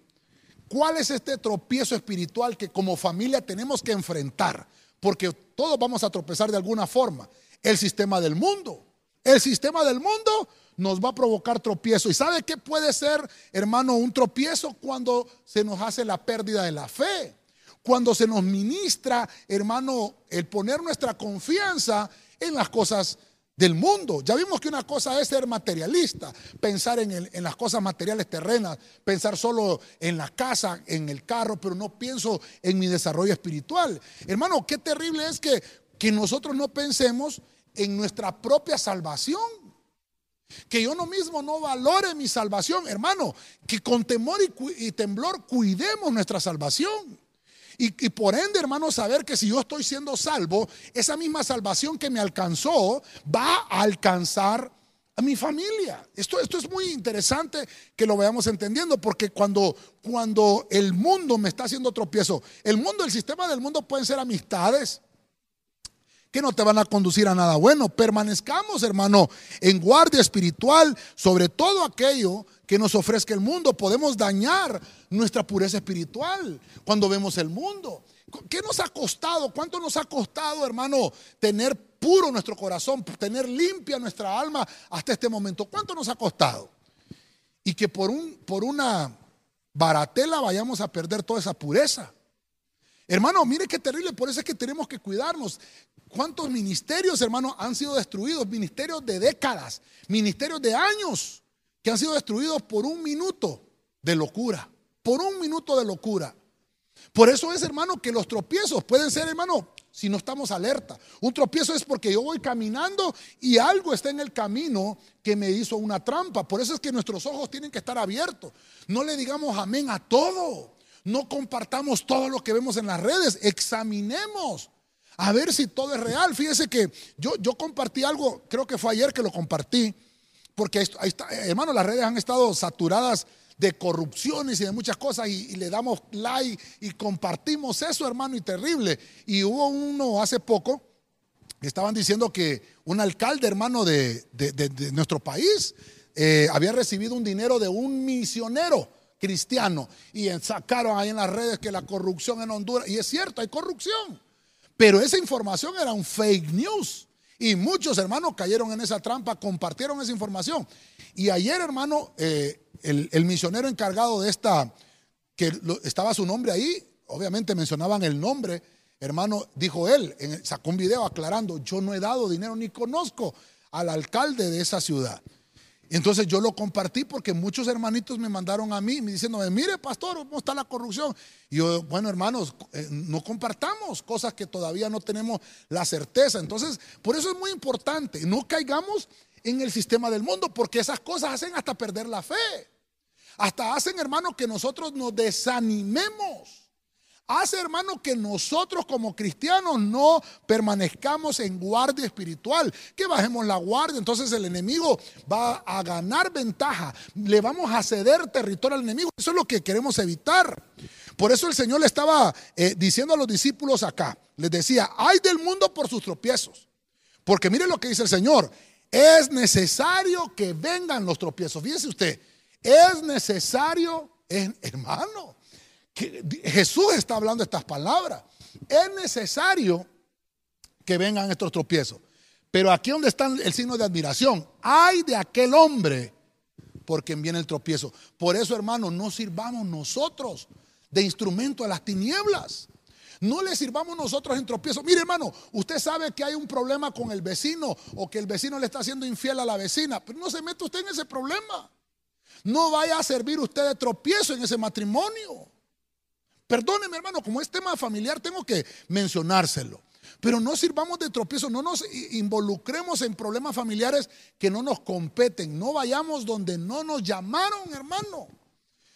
¿Cuál es este tropiezo espiritual que como familia tenemos que enfrentar? Porque todos vamos a tropezar de alguna forma. El sistema del mundo. El sistema del mundo nos va a provocar tropiezo. ¿Y sabe qué puede ser, hermano, un tropiezo cuando se nos hace la pérdida de la fe? Cuando se nos ministra, hermano, el poner nuestra confianza en las cosas del mundo. Ya vimos que una cosa es ser materialista, pensar en, las cosas materiales terrenas, pensar solo en la casa, en el carro, pero no pienso en mi desarrollo espiritual. Hermano, qué terrible es que, que nosotros no pensemos en nuestra propia salvación. Que yo no mismo no valore mi salvación, hermano, que con temor y temblor cuidemos nuestra salvación. Y, por ende, hermano, saber que si yo estoy siendo salvo, esa misma salvación que me alcanzó va a alcanzar a mi familia. Esto, esto es muy interesante que lo veamos entendiendo, porque cuando, cuando el mundo me está haciendo tropiezo, el mundo, el sistema del mundo pueden ser amistades, no te van a conducir a nada bueno. Permanezcamos, hermano, en guardia espiritual sobre todo aquello que nos ofrezca el mundo. Podemos dañar nuestra pureza espiritual cuando vemos el mundo. ¿Qué nos ha costado? ¿Cuánto nos ha costado, hermano, tener puro nuestro corazón, tener limpia nuestra alma hasta este momento? ¿Cuánto nos ha costado? Y que por, un, por una baratela vayamos a perder toda esa pureza. Hermano, mire qué terrible, por eso es que tenemos que cuidarnos. ¿Cuántos ministerios, hermano, han sido destruidos? Ministerios de décadas, ministerios de años que han sido destruidos por un minuto de locura, por un minuto de locura. Por eso es, hermano, que los tropiezos pueden ser, hermano, si no estamos alerta. Un tropiezo es porque yo voy caminando y algo está en el camino que me hizo una trampa. Por eso es que nuestros ojos tienen que estar abiertos. No le digamos amén a todo. No compartamos todo lo que vemos en las redes. Examinemos a ver si todo es real. Fíjese que yo, yo compartí algo, creo que fue ayer que lo compartí porque hermano, las redes han estado saturadas de corrupciones y de muchas cosas y, le damos like y compartimos eso, hermano, y terrible. Y hubo uno hace poco que estaban diciendo que un alcalde, hermano, de, nuestro país eh, había recibido un dinero de un misionero cristiano y sacaron ahí en las redes que la corrupción en Honduras, y es cierto, hay corrupción, pero esa información era un fake news. Y muchos hermanos cayeron en esa trampa, compartieron esa información. Y ayer, hermano, eh, el, misionero encargado de esta, que estaba su nombre ahí, obviamente mencionaban el nombre, hermano, dijo él, sacó un video aclarando, yo no he dado dinero ni conozco al alcalde de esa ciudad. Entonces yo lo compartí porque muchos hermanitos me mandaron a mí, me diciendo, mire pastor, ¿cómo está la corrupción? Y yo, bueno hermanos, eh, no compartamos cosas que todavía no tenemos la certeza. Entonces, por eso es muy importante, no caigamos en el sistema del mundo, porque esas cosas hacen hasta perder la fe. Hasta hacen, hermanos, que nosotros nos desanimemos hace, hermano, que nosotros como cristianos no permanezcamos en guardia espiritual, que bajemos la guardia. Entonces el enemigo va a ganar ventaja, le vamos a ceder territorio al enemigo. Eso es lo que queremos evitar. Por eso el Señor le estaba eh, diciendo a los discípulos acá, les decía, hay del mundo por sus tropiezos. Porque mire lo que dice el Señor, es necesario que vengan los tropiezos. Fíjese usted, es necesario, hermano, Jesús está hablando estas palabras. Es necesario que vengan estos tropiezos. Pero aquí donde está el signo de admiración, hay de aquel hombre por quien viene el tropiezo. Por eso, hermano, no sirvamos nosotros de instrumento a las tinieblas. No le sirvamos nosotros en tropiezo. Mire, hermano, usted sabe que hay un problema con el vecino o que el vecino le está haciendo infiel a la vecina, pero no se meta usted en ese problema. No vaya a servir usted de tropiezo en ese matrimonio. Perdóneme, hermano, como es tema familiar, tengo que mencionárselo. Pero no sirvamos de tropiezo, no nos involucremos en problemas familiares que no nos competen. No vayamos donde no nos llamaron, hermano.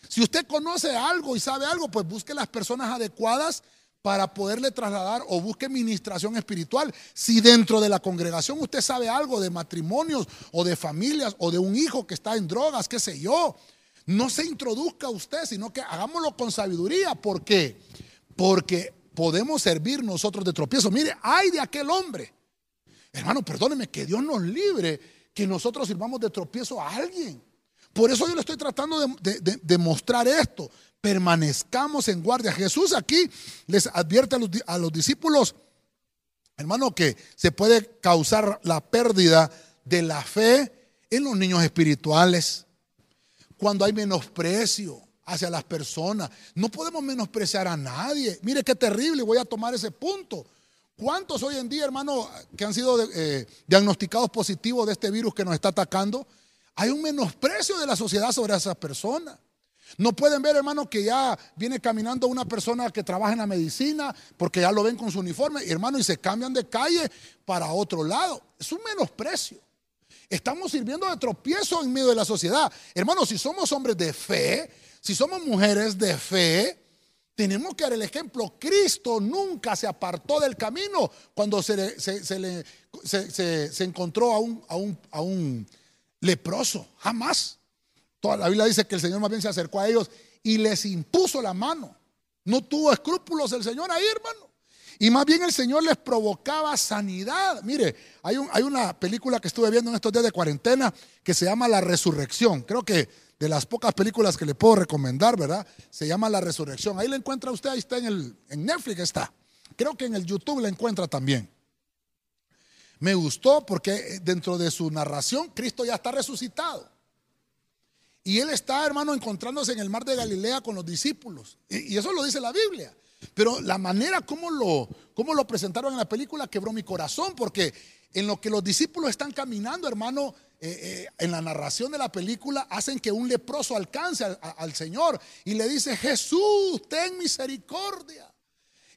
Si usted conoce algo y sabe algo, pues busque las personas adecuadas para poderle trasladar o busque ministración espiritual. Si dentro de la congregación usted sabe algo de matrimonios o de familias o de un hijo que está en drogas, qué sé yo, no se introduzca usted, sino que hagámoslo con sabiduría. ¿Por qué? Porque podemos servir nosotros de tropiezo. Mire, hay de aquel hombre. Hermano, perdóneme, que Dios nos libre que nosotros sirvamos de tropiezo a alguien. Por eso yo le estoy tratando de, mostrar esto. Permanezcamos en guardia. Jesús aquí les advierte a los, a los discípulos, hermano, que se puede causar la pérdida de la fe en los niños espirituales cuando hay menosprecio hacia las personas. No podemos menospreciar a nadie. Mire qué terrible, voy a tomar ese punto. ¿Cuántos hoy en día, hermano, que han sido eh, diagnosticados positivos de este virus que nos está atacando? Hay un menosprecio de la sociedad sobre esas personas. No pueden ver, hermano, que ya viene caminando una persona que trabaja en la medicina porque ya lo ven con su uniforme, hermano, y se cambian de calle para otro lado. Es un menosprecio. Estamos sirviendo de tropiezo en medio de la sociedad. Hermanos, si somos hombres de fe, si somos mujeres de fe, tenemos que dar el ejemplo. Cristo nunca se apartó del camino cuando se, le, se, encontró a un, a, un, a un leproso. Jamás. Toda la Biblia dice que el Señor más bien se acercó a ellos y les impuso la mano. No tuvo escrúpulos el Señor ahí, hermano. Y más bien el Señor les provocaba sanidad. Mire, hay, hay una película que estuve viendo en estos días de cuarentena que se llama La Resurrección. Creo que de las pocas películas que le puedo recomendar, ¿verdad? Se llama La Resurrección. Ahí la encuentra usted, ahí está en, el, en Netflix, está. Creo que en el YouTube la encuentra también. Me gustó porque dentro de su narración Cristo ya está resucitado. Y él está, hermano, encontrándose en el mar de Galilea con los discípulos. Y, eso lo dice la Biblia. Pero la manera como lo, lo presentaron en la película quebró mi corazón, porque en lo que los discípulos están caminando, hermano, eh, eh, en la narración de la película, hacen que un leproso alcance al, Señor y le dice, Jesús, ten misericordia.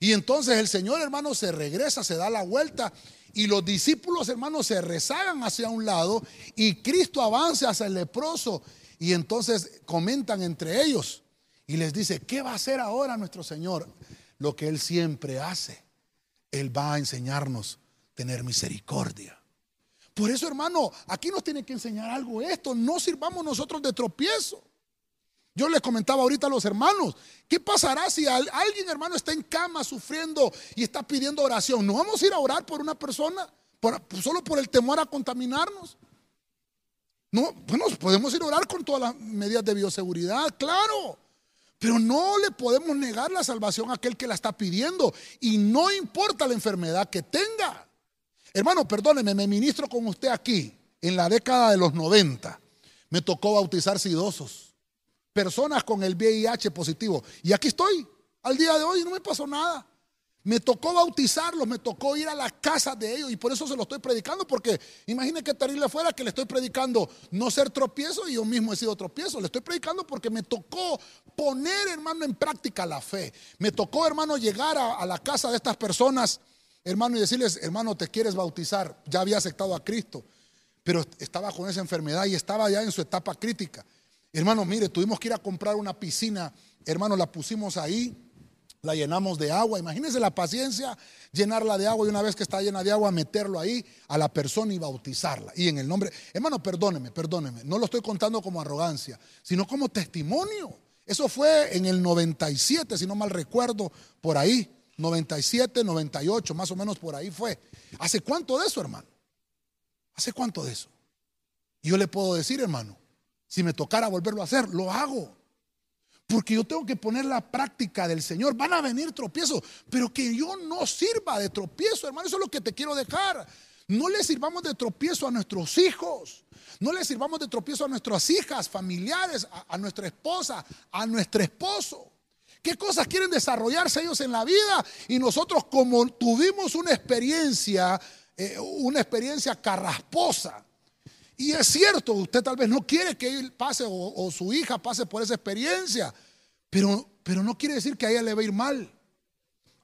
Y entonces el Señor, hermano, se regresa, se da la vuelta y los discípulos, hermanos, se rezagan hacia un lado y Cristo avanza hacia el leproso y entonces comentan entre ellos y les dice, ¿qué va a hacer ahora nuestro Señor? lo que Él siempre hace. Él va a enseñarnos tener misericordia. Por eso, hermano, aquí nos tiene que enseñar algo esto. No sirvamos nosotros de tropiezo. Yo les comentaba ahorita a los hermanos, ¿qué pasará si alguien, hermano, está en cama sufriendo y está pidiendo oración? ¿No vamos a ir a orar por una persona solo por el temor a contaminarnos? No, bueno, podemos ir a orar con todas las medidas de bioseguridad, claro. Pero no le podemos negar la salvación a aquel que la está pidiendo. Y no importa la enfermedad que tenga. Hermano, perdóneme, me ministro con usted aquí. En la década de los 90 me tocó bautizar sidosos. personas con el VIH positivo. Y aquí estoy, al día de hoy no me pasó nada. Me tocó bautizarlos, me tocó ir a la casa de ellos y por eso se lo estoy predicando, porque imagine qué terrible fuera que le estoy predicando no ser tropiezo y yo mismo he sido tropiezo. Le estoy predicando porque me tocó poner, hermano, en práctica la fe. Me tocó, hermano, llegar a, a la casa de estas personas, hermano, y decirles, hermano, te quieres bautizar. Ya había aceptado a Cristo, pero estaba con esa enfermedad y estaba ya en su etapa crítica. Hermano, mire, tuvimos que ir a comprar una piscina, hermano, la pusimos ahí la llenamos de agua. Imagínense la paciencia, llenarla de agua y una vez que está llena de agua, meterlo ahí a la persona y bautizarla. Y en el nombre, hermano, perdóneme, perdóneme, no lo estoy contando como arrogancia, sino como testimonio. Eso fue en el 97, si no mal recuerdo, por ahí. 97, 98, más o menos por ahí fue. ¿Hace cuánto de eso, hermano? ¿Hace cuánto de eso? Yo le puedo decir, hermano, si me tocara volverlo a hacer, lo hago. Porque yo tengo que poner la práctica del Señor. Van a venir tropiezos, pero que yo no sirva de tropiezo, hermano. Eso es lo que te quiero dejar. No le sirvamos de tropiezo a nuestros hijos. No le sirvamos de tropiezo a nuestras hijas, familiares, a, nuestra esposa, a nuestro esposo. ¿Qué cosas quieren desarrollarse ellos en la vida? Y nosotros como tuvimos una experiencia, eh, una experiencia carrasposa. Y es cierto, usted tal vez no quiere que él pase o, su hija pase por esa experiencia. Pero, pero no quiere decir que a ella le va a ir mal.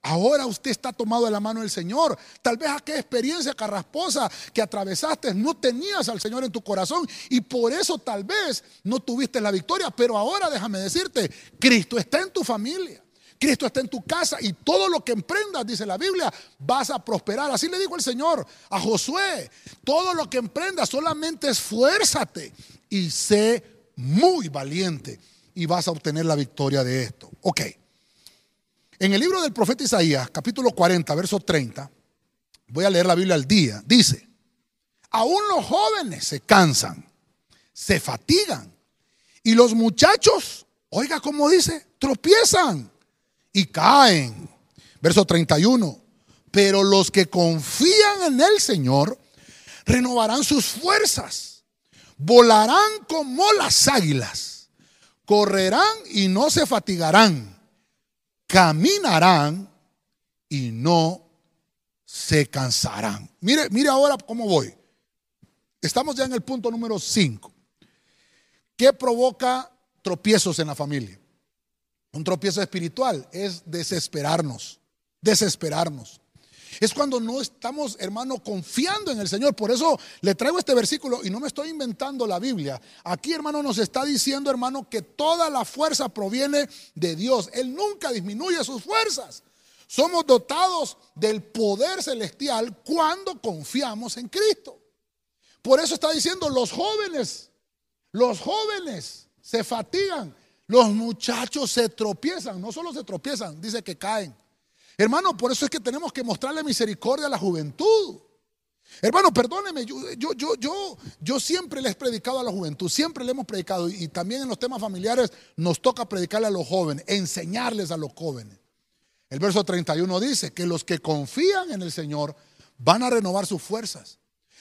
Ahora usted está tomado de la mano del Señor. Tal vez aquella experiencia carrasposa que atravesaste no tenías al Señor en tu corazón y por eso tal vez no tuviste la victoria. Pero ahora déjame decirte, Cristo está en tu familia. Cristo está en tu casa y todo lo que emprendas, dice la Biblia, vas a prosperar. Así le dijo el Señor a Josué, todo lo que emprendas solamente esfuérzate y sé muy valiente y vas a obtener la victoria de esto. Ok. En el libro del profeta Isaías, capítulo 40, verso 30, voy a leer la Biblia al día. Dice, aún los jóvenes se cansan, se fatigan. Y los muchachos, oiga cómo dice, tropiezan y caen. Verso 31. Pero los que confían en el Señor renovarán sus fuerzas, volarán como las águilas correrán y no se fatigarán, caminarán y no se cansarán. Mire, mire ahora cómo voy. Estamos ya en el punto número 5. ¿Qué provoca tropiezos en la familia? Un tropiezo espiritual es desesperarnos, desesperarnos es cuando no estamos, hermano, confiando en el Señor. Por eso le traigo este versículo y no me estoy inventando la Biblia. Aquí, hermano, nos está diciendo, hermano, que toda la fuerza proviene de Dios. Él nunca disminuye sus fuerzas. Somos dotados del poder celestial cuando confiamos en Cristo. Por eso está diciendo los jóvenes, los jóvenes se fatigan, los muchachos se tropiezan, no solo se tropiezan, dice que caen. Hermano, por eso es que tenemos que mostrarle misericordia a la juventud. Hermano, perdóneme, yo, yo, yo, yo, siempre le he predicado a la juventud, siempre le hemos predicado y también en los temas familiares nos toca predicarle a los jóvenes, enseñarles a los jóvenes. El verso 31 dice que los que confían en el Señor van a renovar sus fuerzas.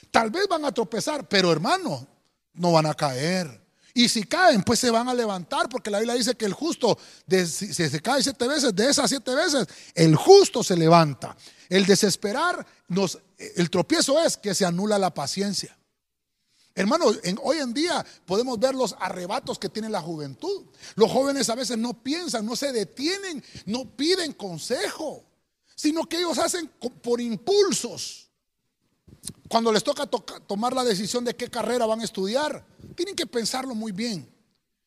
Tal vez van a tropezar, pero hermano, no van a caer. Y si caen, pues se van a levantar, porque la Biblia dice que el justo, si se cae siete veces, de esas siete veces, el justo se levanta. El desesperar, nos, el tropiezo es que se anula la paciencia. Hermano, hoy en día podemos ver los arrebatos que tiene la juventud. Los jóvenes a veces no piensan, no se detienen, no piden consejo, sino que ellos hacen por impulsos cuando les toca tomar la decisión de qué carrera van a estudiar, tienen que pensarlo muy bien.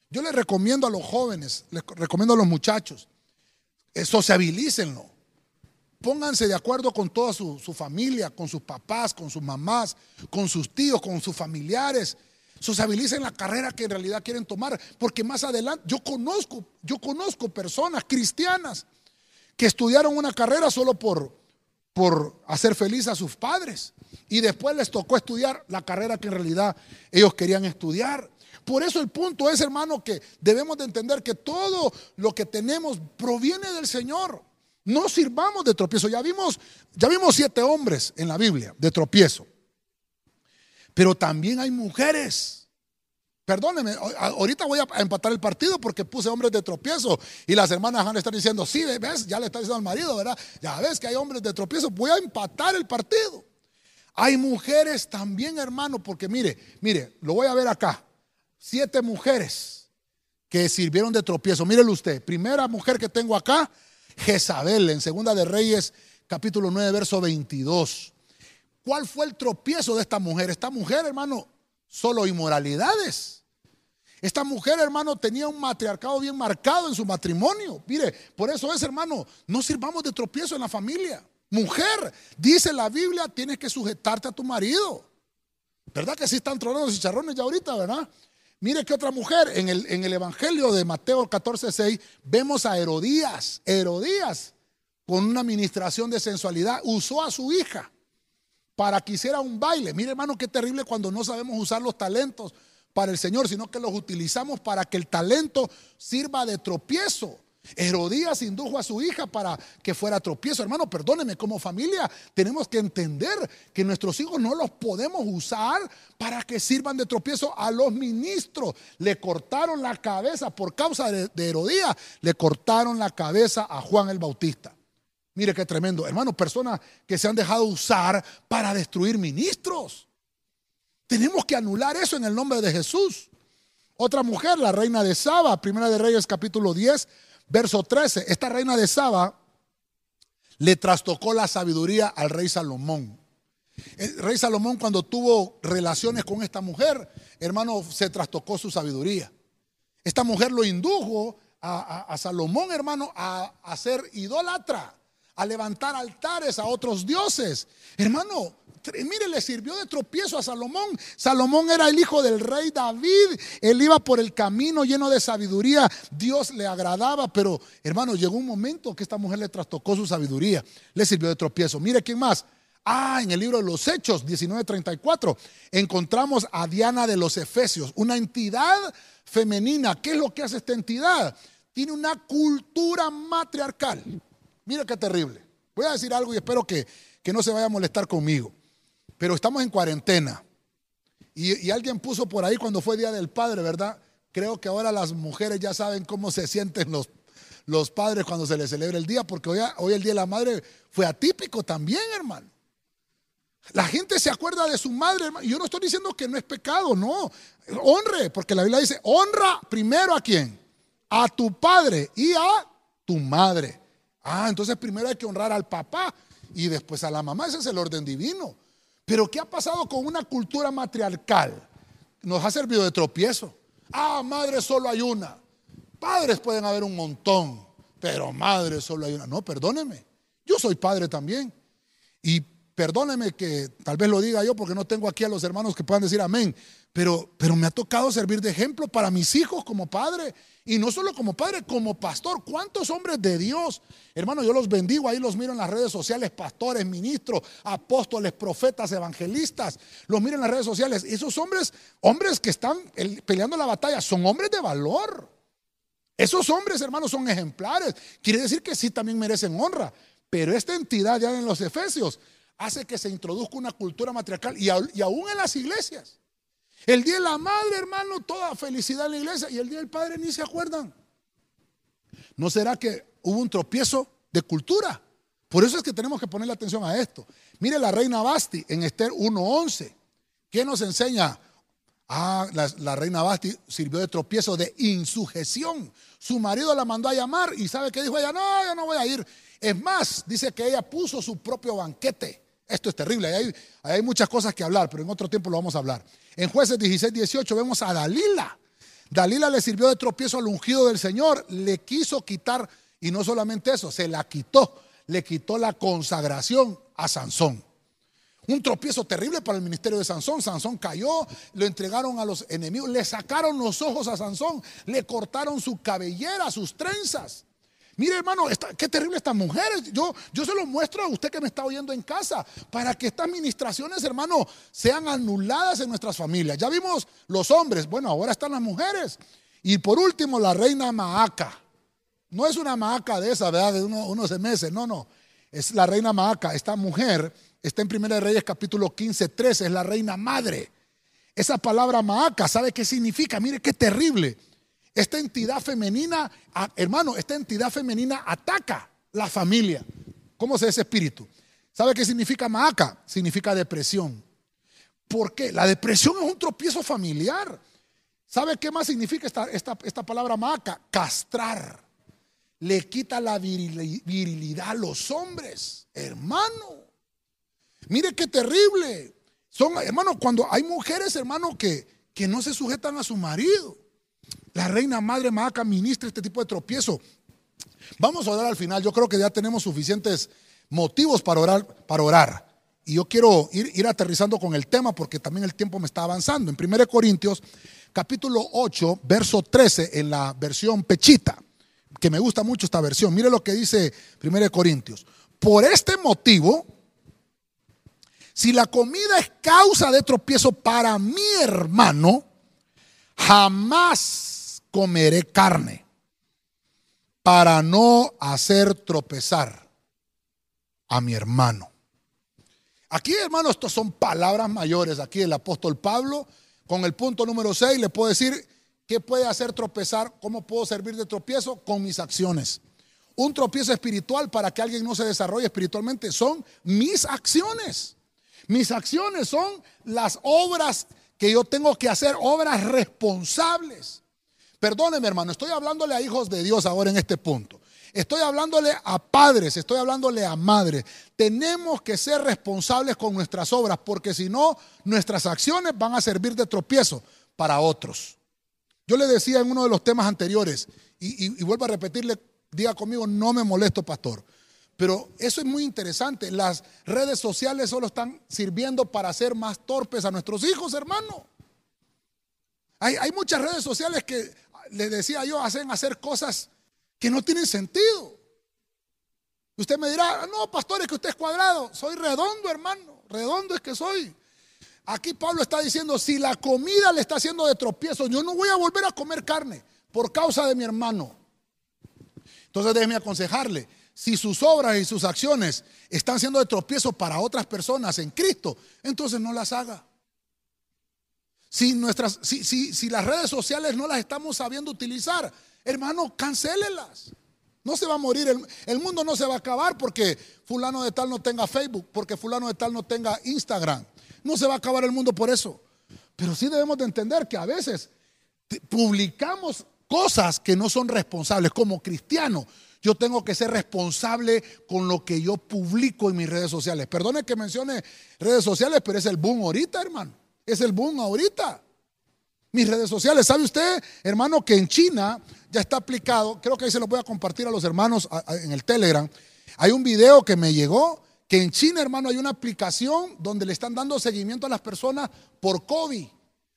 Yo les recomiendo a los jóvenes, les recomiendo a los muchachos, eh, sociabilícenlo. Pónganse de acuerdo con toda su, familia, con sus papás, con sus mamás, con sus tíos, con sus familiares. Sociabilicen la carrera que en realidad quieren tomar, porque más adelante yo conozco, yo conozco personas cristianas que estudiaron una carrera solo por, por hacer feliz a sus padres. Y después les tocó estudiar la carrera que en realidad ellos querían estudiar. Por eso el punto es, hermano, que debemos de entender que todo lo que tenemos proviene del Señor. No sirvamos de tropiezo. Ya vimos, ya vimos siete hombres en la Biblia de tropiezo. Pero también hay mujeres Perdóneme, ahorita voy a empatar el partido porque puse hombres de tropiezo y las hermanas van a estar diciendo, sí, ves, ya le está diciendo al marido, ¿verdad? Ya ves que hay hombres de tropiezo, voy a empatar el partido. Hay mujeres también, hermano, porque mire, mire, lo voy a ver acá. Siete mujeres que sirvieron de tropiezo. Mírelo usted, primera mujer que tengo acá, Jezabel, en Segunda de Reyes, capítulo 9, verso 22. ¿Cuál fue el tropiezo de esta mujer? Esta mujer, hermano, solo inmoralidades. Esta mujer, hermano, tenía un matriarcado bien marcado en su matrimonio. Mire, por eso es, hermano, no sirvamos de tropiezo en la familia. Mujer, dice la Biblia, tienes que sujetarte a tu marido. ¿Verdad que sí están tronando chicharrones ya ahorita, verdad? Mire que otra mujer, en el, en el Evangelio de Mateo 14, 6, vemos a Herodías. Herodías, con una administración de sensualidad, usó a su hija para que hiciera un baile. Mire, hermano, qué terrible cuando no sabemos usar los talentos para el Señor, sino que los utilizamos para que el talento sirva de tropiezo. Herodías indujo a su hija para que fuera tropiezo. Hermano, perdóneme, como familia tenemos que entender que nuestros hijos no los podemos usar para que sirvan de tropiezo a los ministros. Le cortaron la cabeza por causa de, Herodías, le cortaron la cabeza a Juan el Bautista. Mire qué tremendo. Hermano, personas que se han dejado usar para destruir ministros. Tenemos que anular eso en el nombre de Jesús. Otra mujer, la reina de Saba, primera de Reyes capítulo 10, verso 13. Esta reina de Saba le trastocó la sabiduría al rey Salomón. El rey Salomón cuando tuvo relaciones con esta mujer, hermano, se trastocó su sabiduría. Esta mujer lo indujo a, Salomón, hermano, a, a ser idólatra a levantar altares a otros dioses. Hermano, mire, le sirvió de tropiezo a Salomón. Salomón era el hijo del rey David. Él iba por el camino lleno de sabiduría. Dios le agradaba, pero hermano, llegó un momento que esta mujer le trastocó su sabiduría. Le sirvió de tropiezo. Mire quién más. Ah, en el libro de los Hechos 19:34 encontramos a Diana de los Efesios, una entidad femenina. ¿Qué es lo que hace esta entidad? Tiene una cultura matriarcal. Mira qué terrible. Voy a decir algo y espero que, no se vaya a molestar conmigo. Pero estamos en cuarentena. Y, alguien puso por ahí cuando fue Día del Padre, ¿verdad? Creo que ahora las mujeres ya saben cómo se sienten los, los padres cuando se les celebra el día, porque hoy, hoy el Día de la Madre fue atípico también, hermano. La gente se acuerda de su madre, hermano. Yo no estoy diciendo que no es pecado, no. Honre, porque la Biblia dice, honra primero a quién? A tu padre y a tu madre. Ah, entonces primero hay que honrar al papá y después a la mamá. Ese es el orden divino. Pero ¿qué ha pasado con una cultura matriarcal? Nos ha servido de tropiezo. Ah, madre solo hay una. Padres pueden haber un montón, pero madre solo hay una. No, perdóneme. Yo soy padre también. Y perdóneme que tal vez lo diga yo porque no tengo aquí a los hermanos que puedan decir amén. Pero, pero me ha tocado servir de ejemplo para mis hijos como padre. Y no solo como padre, como pastor. ¿Cuántos hombres de Dios? Hermano, yo los bendigo, ahí los miro en las redes sociales, pastores, ministros, apóstoles, profetas, evangelistas. Los miro en las redes sociales. Esos hombres, hombres que están peleando la batalla, son hombres de valor. Esos hombres, hermanos, son ejemplares. Quiere decir que sí también merecen honra. Pero esta entidad ya en los Efesios hace que se introduzca una cultura matriarcal y, aún en las iglesias. El día de la madre, hermano, toda felicidad en la iglesia. Y el día del padre ni se acuerdan. ¿No será que hubo un tropiezo de cultura? Por eso es que tenemos que ponerle atención a esto. Mire la reina Basti en Esther 1.11. ¿Qué nos enseña? Ah, la, reina Basti sirvió de tropiezo, de insujeción. Su marido la mandó a llamar y ¿sabe qué dijo ella? No, yo no voy a ir. Es más, dice que ella puso su propio banquete. Esto es terrible. hay, hay muchas cosas que hablar, pero en otro tiempo lo vamos a hablar. En jueces 16, 18 vemos a Dalila. Dalila le sirvió de tropiezo al ungido del Señor, le quiso quitar, y no solamente eso, se la quitó, le quitó la consagración a Sansón. Un tropiezo terrible para el ministerio de Sansón. Sansón cayó, lo entregaron a los enemigos, le sacaron los ojos a Sansón, le cortaron su cabellera, sus trenzas. Mire, hermano, qué terrible estas mujeres. Yo, yo se lo muestro a usted que me está oyendo en casa para que estas ministraciones, hermano, sean anuladas en nuestras familias. Ya vimos los hombres, bueno, ahora están las mujeres. Y por último, la reina Maaca. No es una Maaca de esa, ¿verdad? De unos meses, no, no. Es la reina Maaca. Esta mujer está en Primera de Reyes capítulo 15, 13, es la reina madre. Esa palabra maaca, ¿sabe qué significa? Mire qué terrible. Esta entidad femenina, hermano, esta entidad femenina ataca la familia. ¿Cómo se ese espíritu? ¿Sabe qué significa maaca? Significa depresión. ¿Por qué? La depresión es un tropiezo familiar. ¿Sabe qué más significa esta, esta, esta palabra maaca? Castrar. Le quita la virilidad a los hombres, hermano. Mire qué terrible. Son, hermano, cuando hay mujeres, hermano, que, que no se sujetan a su marido. La reina madre Maaca ministra este tipo de tropiezo. Vamos a orar al final. Yo creo que ya tenemos suficientes motivos para orar. Para orar. Y yo quiero ir, ir aterrizando con el tema porque también el tiempo me está avanzando. En 1 Corintios, capítulo 8, verso 13, en la versión Pechita, que me gusta mucho esta versión. Mire lo que dice 1 Corintios. Por este motivo, si la comida es causa de tropiezo para mi hermano, jamás comeré carne para no hacer tropezar a mi hermano. Aquí, hermano, estos son palabras mayores. Aquí el apóstol Pablo, con el punto número 6, le puedo decir qué puede hacer tropezar, cómo puedo servir de tropiezo con mis acciones. Un tropiezo espiritual para que alguien no se desarrolle espiritualmente son mis acciones. Mis acciones son las obras que yo tengo que hacer, obras responsables. Perdóneme hermano, estoy hablándole a hijos de Dios ahora en este punto. Estoy hablándole a padres, estoy hablándole a madres. Tenemos que ser responsables con nuestras obras, porque si no, nuestras acciones van a servir de tropiezo para otros. Yo le decía en uno de los temas anteriores, y, y vuelvo a repetirle, diga conmigo, no me molesto, pastor. Pero eso es muy interesante. Las redes sociales solo están sirviendo para hacer más torpes a nuestros hijos, hermano. Hay, muchas redes sociales que, le decía yo, hacen hacer cosas que no tienen sentido. Usted me dirá, no, pastor, es que usted es cuadrado. Soy redondo, hermano. Redondo es que soy. Aquí Pablo está diciendo, si la comida le está haciendo de tropiezo, yo no voy a volver a comer carne por causa de mi hermano. Entonces déjeme aconsejarle, si sus obras y sus acciones están siendo de tropiezo para otras personas en Cristo, entonces no las haga. Si, nuestras, si, si, las redes sociales no las estamos sabiendo utilizar, hermano, cancélelas. No se va a morir, el, el, mundo no se va a acabar porque fulano de tal no tenga Facebook, porque fulano de tal no tenga Instagram. No se va a acabar el mundo por eso. Pero sí debemos de entender que a veces publicamos cosas que no son responsables como cristianos. Yo tengo que ser responsable con lo que yo publico en mis redes sociales. Perdone que mencione redes sociales, pero es el boom ahorita, hermano. Es el boom ahorita. Mis redes sociales. ¿Sabe usted, hermano, que en China ya está aplicado? Creo que ahí se lo voy a compartir a los hermanos en el Telegram. Hay un video que me llegó que en China, hermano, hay una aplicación donde le están dando seguimiento a las personas por COVID.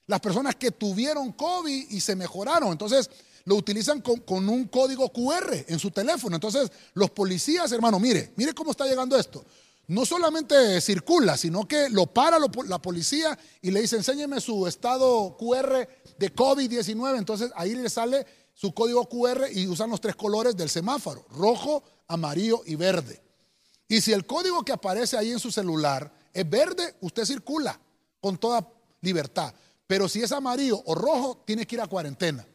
Las personas que tuvieron COVID y se mejoraron. Entonces, lo utilizan con, un código QR en su teléfono. Entonces, los policías, hermano, mire, mire cómo está llegando esto. No solamente circula, sino que lo para la policía y le dice, enséñeme su estado QR de COVID-19. Entonces, ahí le sale su código QR y usan los tres colores del semáforo, rojo, amarillo y verde. Y si el código que aparece ahí en su celular es verde, usted circula con toda libertad. Pero si es amarillo o rojo, tiene que ir a cuarentena.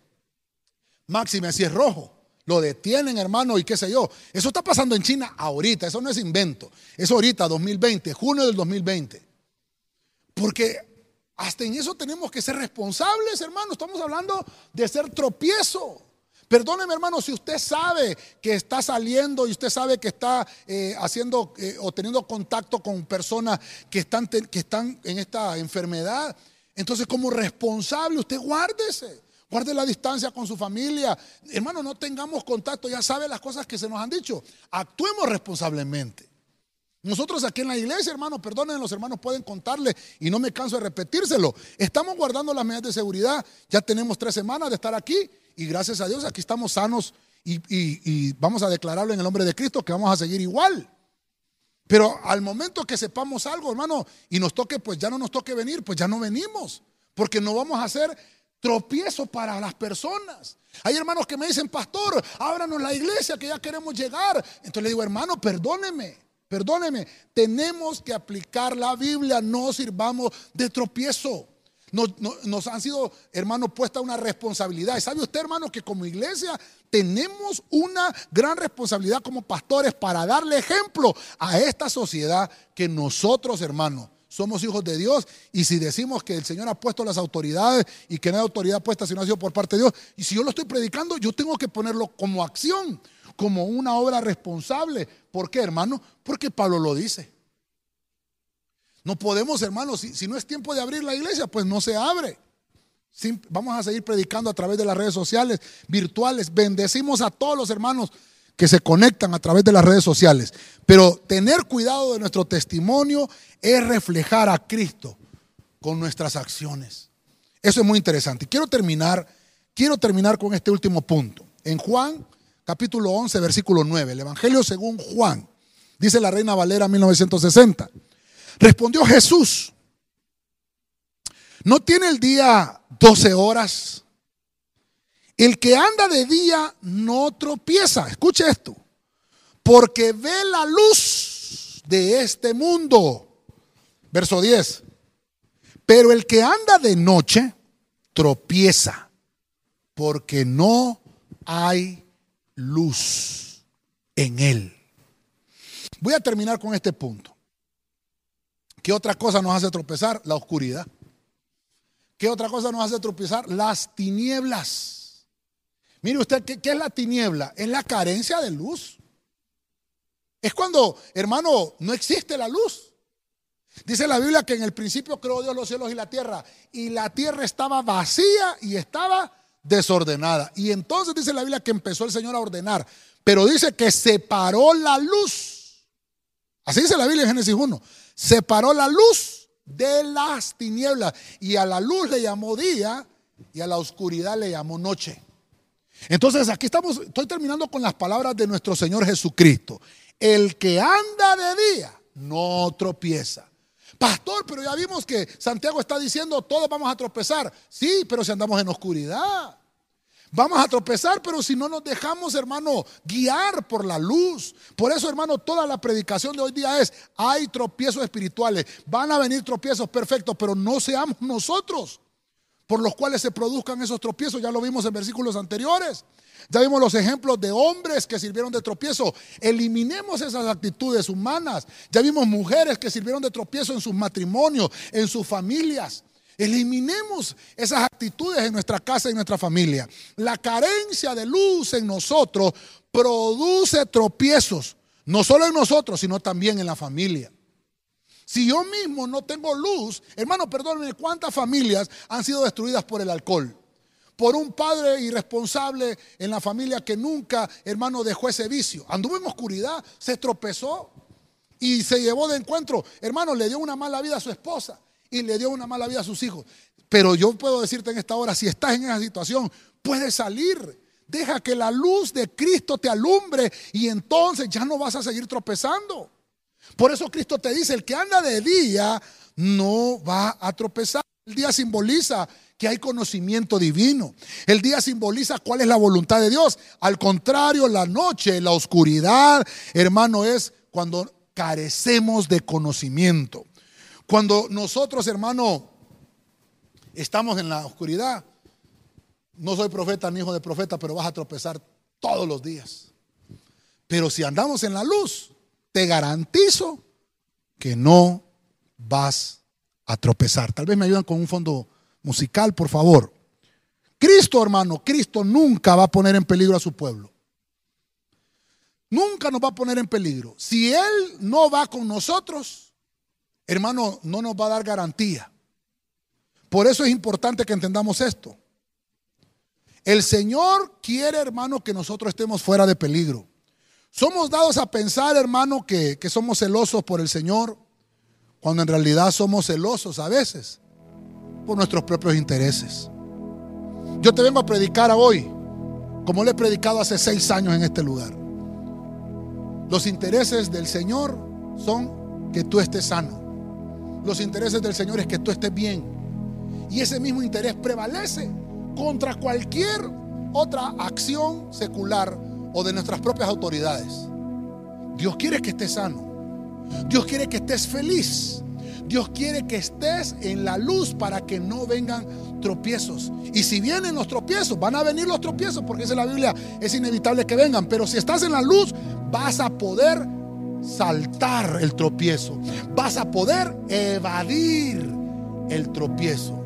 Máxime, si es rojo. Lo detienen, hermano, y qué sé yo. Eso está pasando en China ahorita, eso no es invento. Es ahorita, 2020, junio del 2020. Porque hasta en eso tenemos que ser responsables, hermano. Estamos hablando de ser tropiezo. Perdóneme, hermano, si usted sabe que está saliendo y usted sabe que está eh, haciendo eh, o teniendo contacto con personas que están, que están en esta enfermedad, entonces como responsable usted guárdese. Guarde la distancia con su familia. Hermano, no tengamos contacto. Ya sabe las cosas que se nos han dicho. Actuemos responsablemente. Nosotros aquí en la iglesia, hermano, perdonen, los hermanos pueden contarle y no me canso de repetírselo. Estamos guardando las medidas de seguridad. Ya tenemos tres semanas de estar aquí y gracias a Dios aquí estamos sanos y, vamos a declararlo en el nombre de Cristo que vamos a seguir igual. Pero al momento que sepamos algo, hermano, y nos toque, pues ya no nos toque venir, pues ya no venimos. Porque no vamos a hacer tropiezo para las personas. Hay hermanos que me dicen, pastor, ábranos la iglesia que ya queremos llegar. Entonces le digo, hermano, perdóneme, perdóneme. Tenemos que aplicar la Biblia, no sirvamos de tropiezo. Nos, han sido, hermano, puesta una responsabilidad. ¿Y sabe usted, hermano, que como iglesia tenemos una gran responsabilidad como pastores para darle ejemplo a esta sociedad que nosotros, hermano, somos hijos de Dios y si decimos que el Señor ha puesto las autoridades y que no hay autoridad puesta si no ha sido por parte de Dios, y si yo lo estoy predicando, yo tengo que ponerlo como acción, como una obra responsable. ¿Por qué, hermano? Porque Pablo lo dice. No podemos, hermanos, si, no es tiempo de abrir la iglesia, pues no se abre. vamos a seguir predicando a través de las redes sociales, virtuales. Bendecimos a todos los hermanos que se conectan a través de las redes sociales. Pero tener cuidado de nuestro testimonio es reflejar a Cristo con nuestras acciones. Eso es muy interesante. Quiero terminar, quiero terminar con este último punto. En Juan, capítulo 11, versículo 9, el Evangelio según Juan, dice la Reina Valera 1960. Respondió Jesús, ¿no tiene el día 12 horas? El que anda de día no tropieza. Escuche esto. Porque ve la luz de este mundo. Verso 10. Pero el que anda de noche tropieza. Porque no hay luz en él. Voy a terminar con este punto. ¿Qué otra cosa nos hace tropezar? La oscuridad. ¿Qué otra cosa nos hace tropezar? Las tinieblas. Mire usted, ¿qué, es la tiniebla? Es la carencia de luz. Es cuando, hermano, no existe la luz. Dice la Biblia que en el principio creó Dios los cielos y la tierra. Y la tierra estaba vacía y estaba desordenada. Y entonces dice la Biblia que empezó el Señor a ordenar. Pero dice que separó la luz. Así dice la Biblia en Génesis 1 separó la luz de las tinieblas y a la luz le llamó día y a la oscuridad le llamó noche. Entonces aquí estamos, estoy terminando con las palabras de nuestro Señor Jesucristo. El que anda de día no tropieza. Pastor, pero ya vimos que Santiago está diciendo todos vamos a tropezar. Sí, pero si andamos en oscuridad. Vamos a tropezar, pero si no nos dejamos, hermano, guiar por la luz. Por eso, hermano, toda la predicación de hoy día es, hay tropiezos espirituales. Van a venir tropiezos perfectos, pero no seamos nosotros por los cuales se produzcan esos tropiezos. Ya lo vimos en versículos anteriores. Ya vimos los ejemplos de hombres que sirvieron de tropiezo. Eliminemos esas actitudes humanas. Ya vimos mujeres que sirvieron de tropiezo en sus matrimonios, en sus familias. Eliminemos esas actitudes en nuestra casa y en nuestra familia. La carencia de luz en nosotros produce tropiezos, no solo en nosotros, sino también en la familia. Si yo mismo no tengo luz, hermano, perdónenme, ¿cuántas familias han sido destruidas por el alcohol? Por un padre irresponsable en la familia que nunca, hermano, dejó ese vicio. Anduvo en oscuridad, se tropezó y se llevó de encuentro. Hermano, le dio una mala vida a su esposa y le dio una mala vida a sus hijos. Pero yo puedo decirte en esta hora, si estás en esa situación, puedes salir. Deja que la luz de Cristo te alumbre y entonces ya no vas a seguir tropezando. Por eso Cristo te dice, el que anda de día no va a tropezar. El día simboliza que hay conocimiento divino. El día simboliza cuál es la voluntad de Dios. Al contrario, la noche, la oscuridad, hermano, es cuando carecemos de conocimiento. Cuando nosotros, hermano, estamos en la oscuridad, no soy profeta ni hijo de profeta, pero vas a tropezar todos los días. Pero si andamos en la luz, te garantizo que no vas a tropezar. Tal vez me ayudan con un fondo musical, por favor. Cristo, hermano, Cristo nunca va a poner en peligro a su pueblo. Nunca nos va a poner en peligro. Si Él no va con nosotros, hermano, no nos va a dar garantía. Por eso es importante que entendamos esto. El Señor quiere, hermano, que nosotros estemos fuera de peligro. Somos dados a pensar, hermano, que, que somos celosos por el Señor, cuando en realidad somos celosos a veces por nuestros propios intereses. Yo te vengo a predicar hoy, como le he predicado hace seis años en este lugar. Los intereses del Señor son que tú estés sano. Los intereses del Señor es que tú estés bien. Y ese mismo interés prevalece contra cualquier otra acción secular o de nuestras propias autoridades. Dios quiere que estés sano. Dios quiere que estés feliz. Dios quiere que estés en la luz para que no vengan tropiezos. Y si vienen los tropiezos, van a venir los tropiezos, porque es la Biblia, es inevitable que vengan. Pero si estás en la luz, vas a poder saltar el tropiezo. Vas a poder evadir el tropiezo.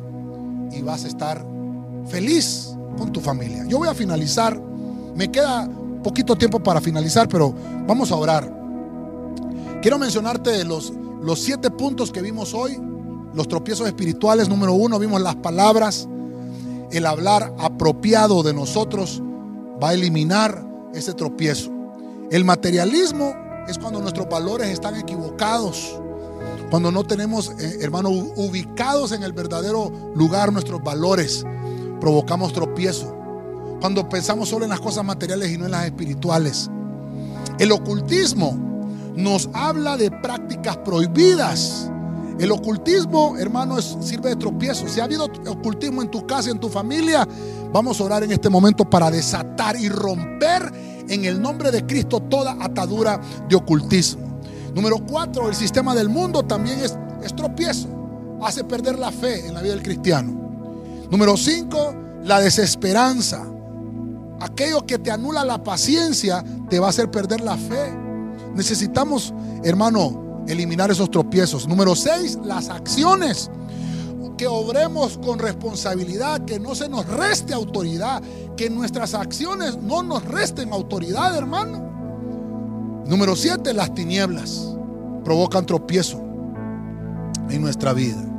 Y vas a estar feliz con tu familia. Yo voy a finalizar. Me queda poquito tiempo para finalizar, pero vamos a orar. Quiero mencionarte los los siete puntos que vimos hoy, los tropiezos espirituales, número uno, vimos las palabras, el hablar apropiado de nosotros va a eliminar ese tropiezo. El materialismo es cuando nuestros valores están equivocados, cuando no tenemos, eh, hermano, ubicados en el verdadero lugar nuestros valores, provocamos tropiezo. Cuando pensamos solo en las cosas materiales y no en las espirituales. El ocultismo nos habla de prácticas prohibidas. El ocultismo, hermano, sirve de tropiezo. Si ha habido ocultismo en tu casa, en tu familia, vamos a orar en este momento para desatar y romper en el nombre de Cristo toda atadura de ocultismo. Número cuatro, el sistema del mundo también es, es tropiezo. Hace perder la fe en la vida del cristiano. Número cinco, la desesperanza. Aquello que te anula la paciencia te va a hacer perder la fe. Necesitamos, hermano, eliminar esos tropiezos. Número seis, las acciones. Que obremos con responsabilidad, que no se nos reste autoridad, que nuestras acciones no nos resten autoridad, hermano. Número siete, las tinieblas provocan tropiezo en nuestra vida.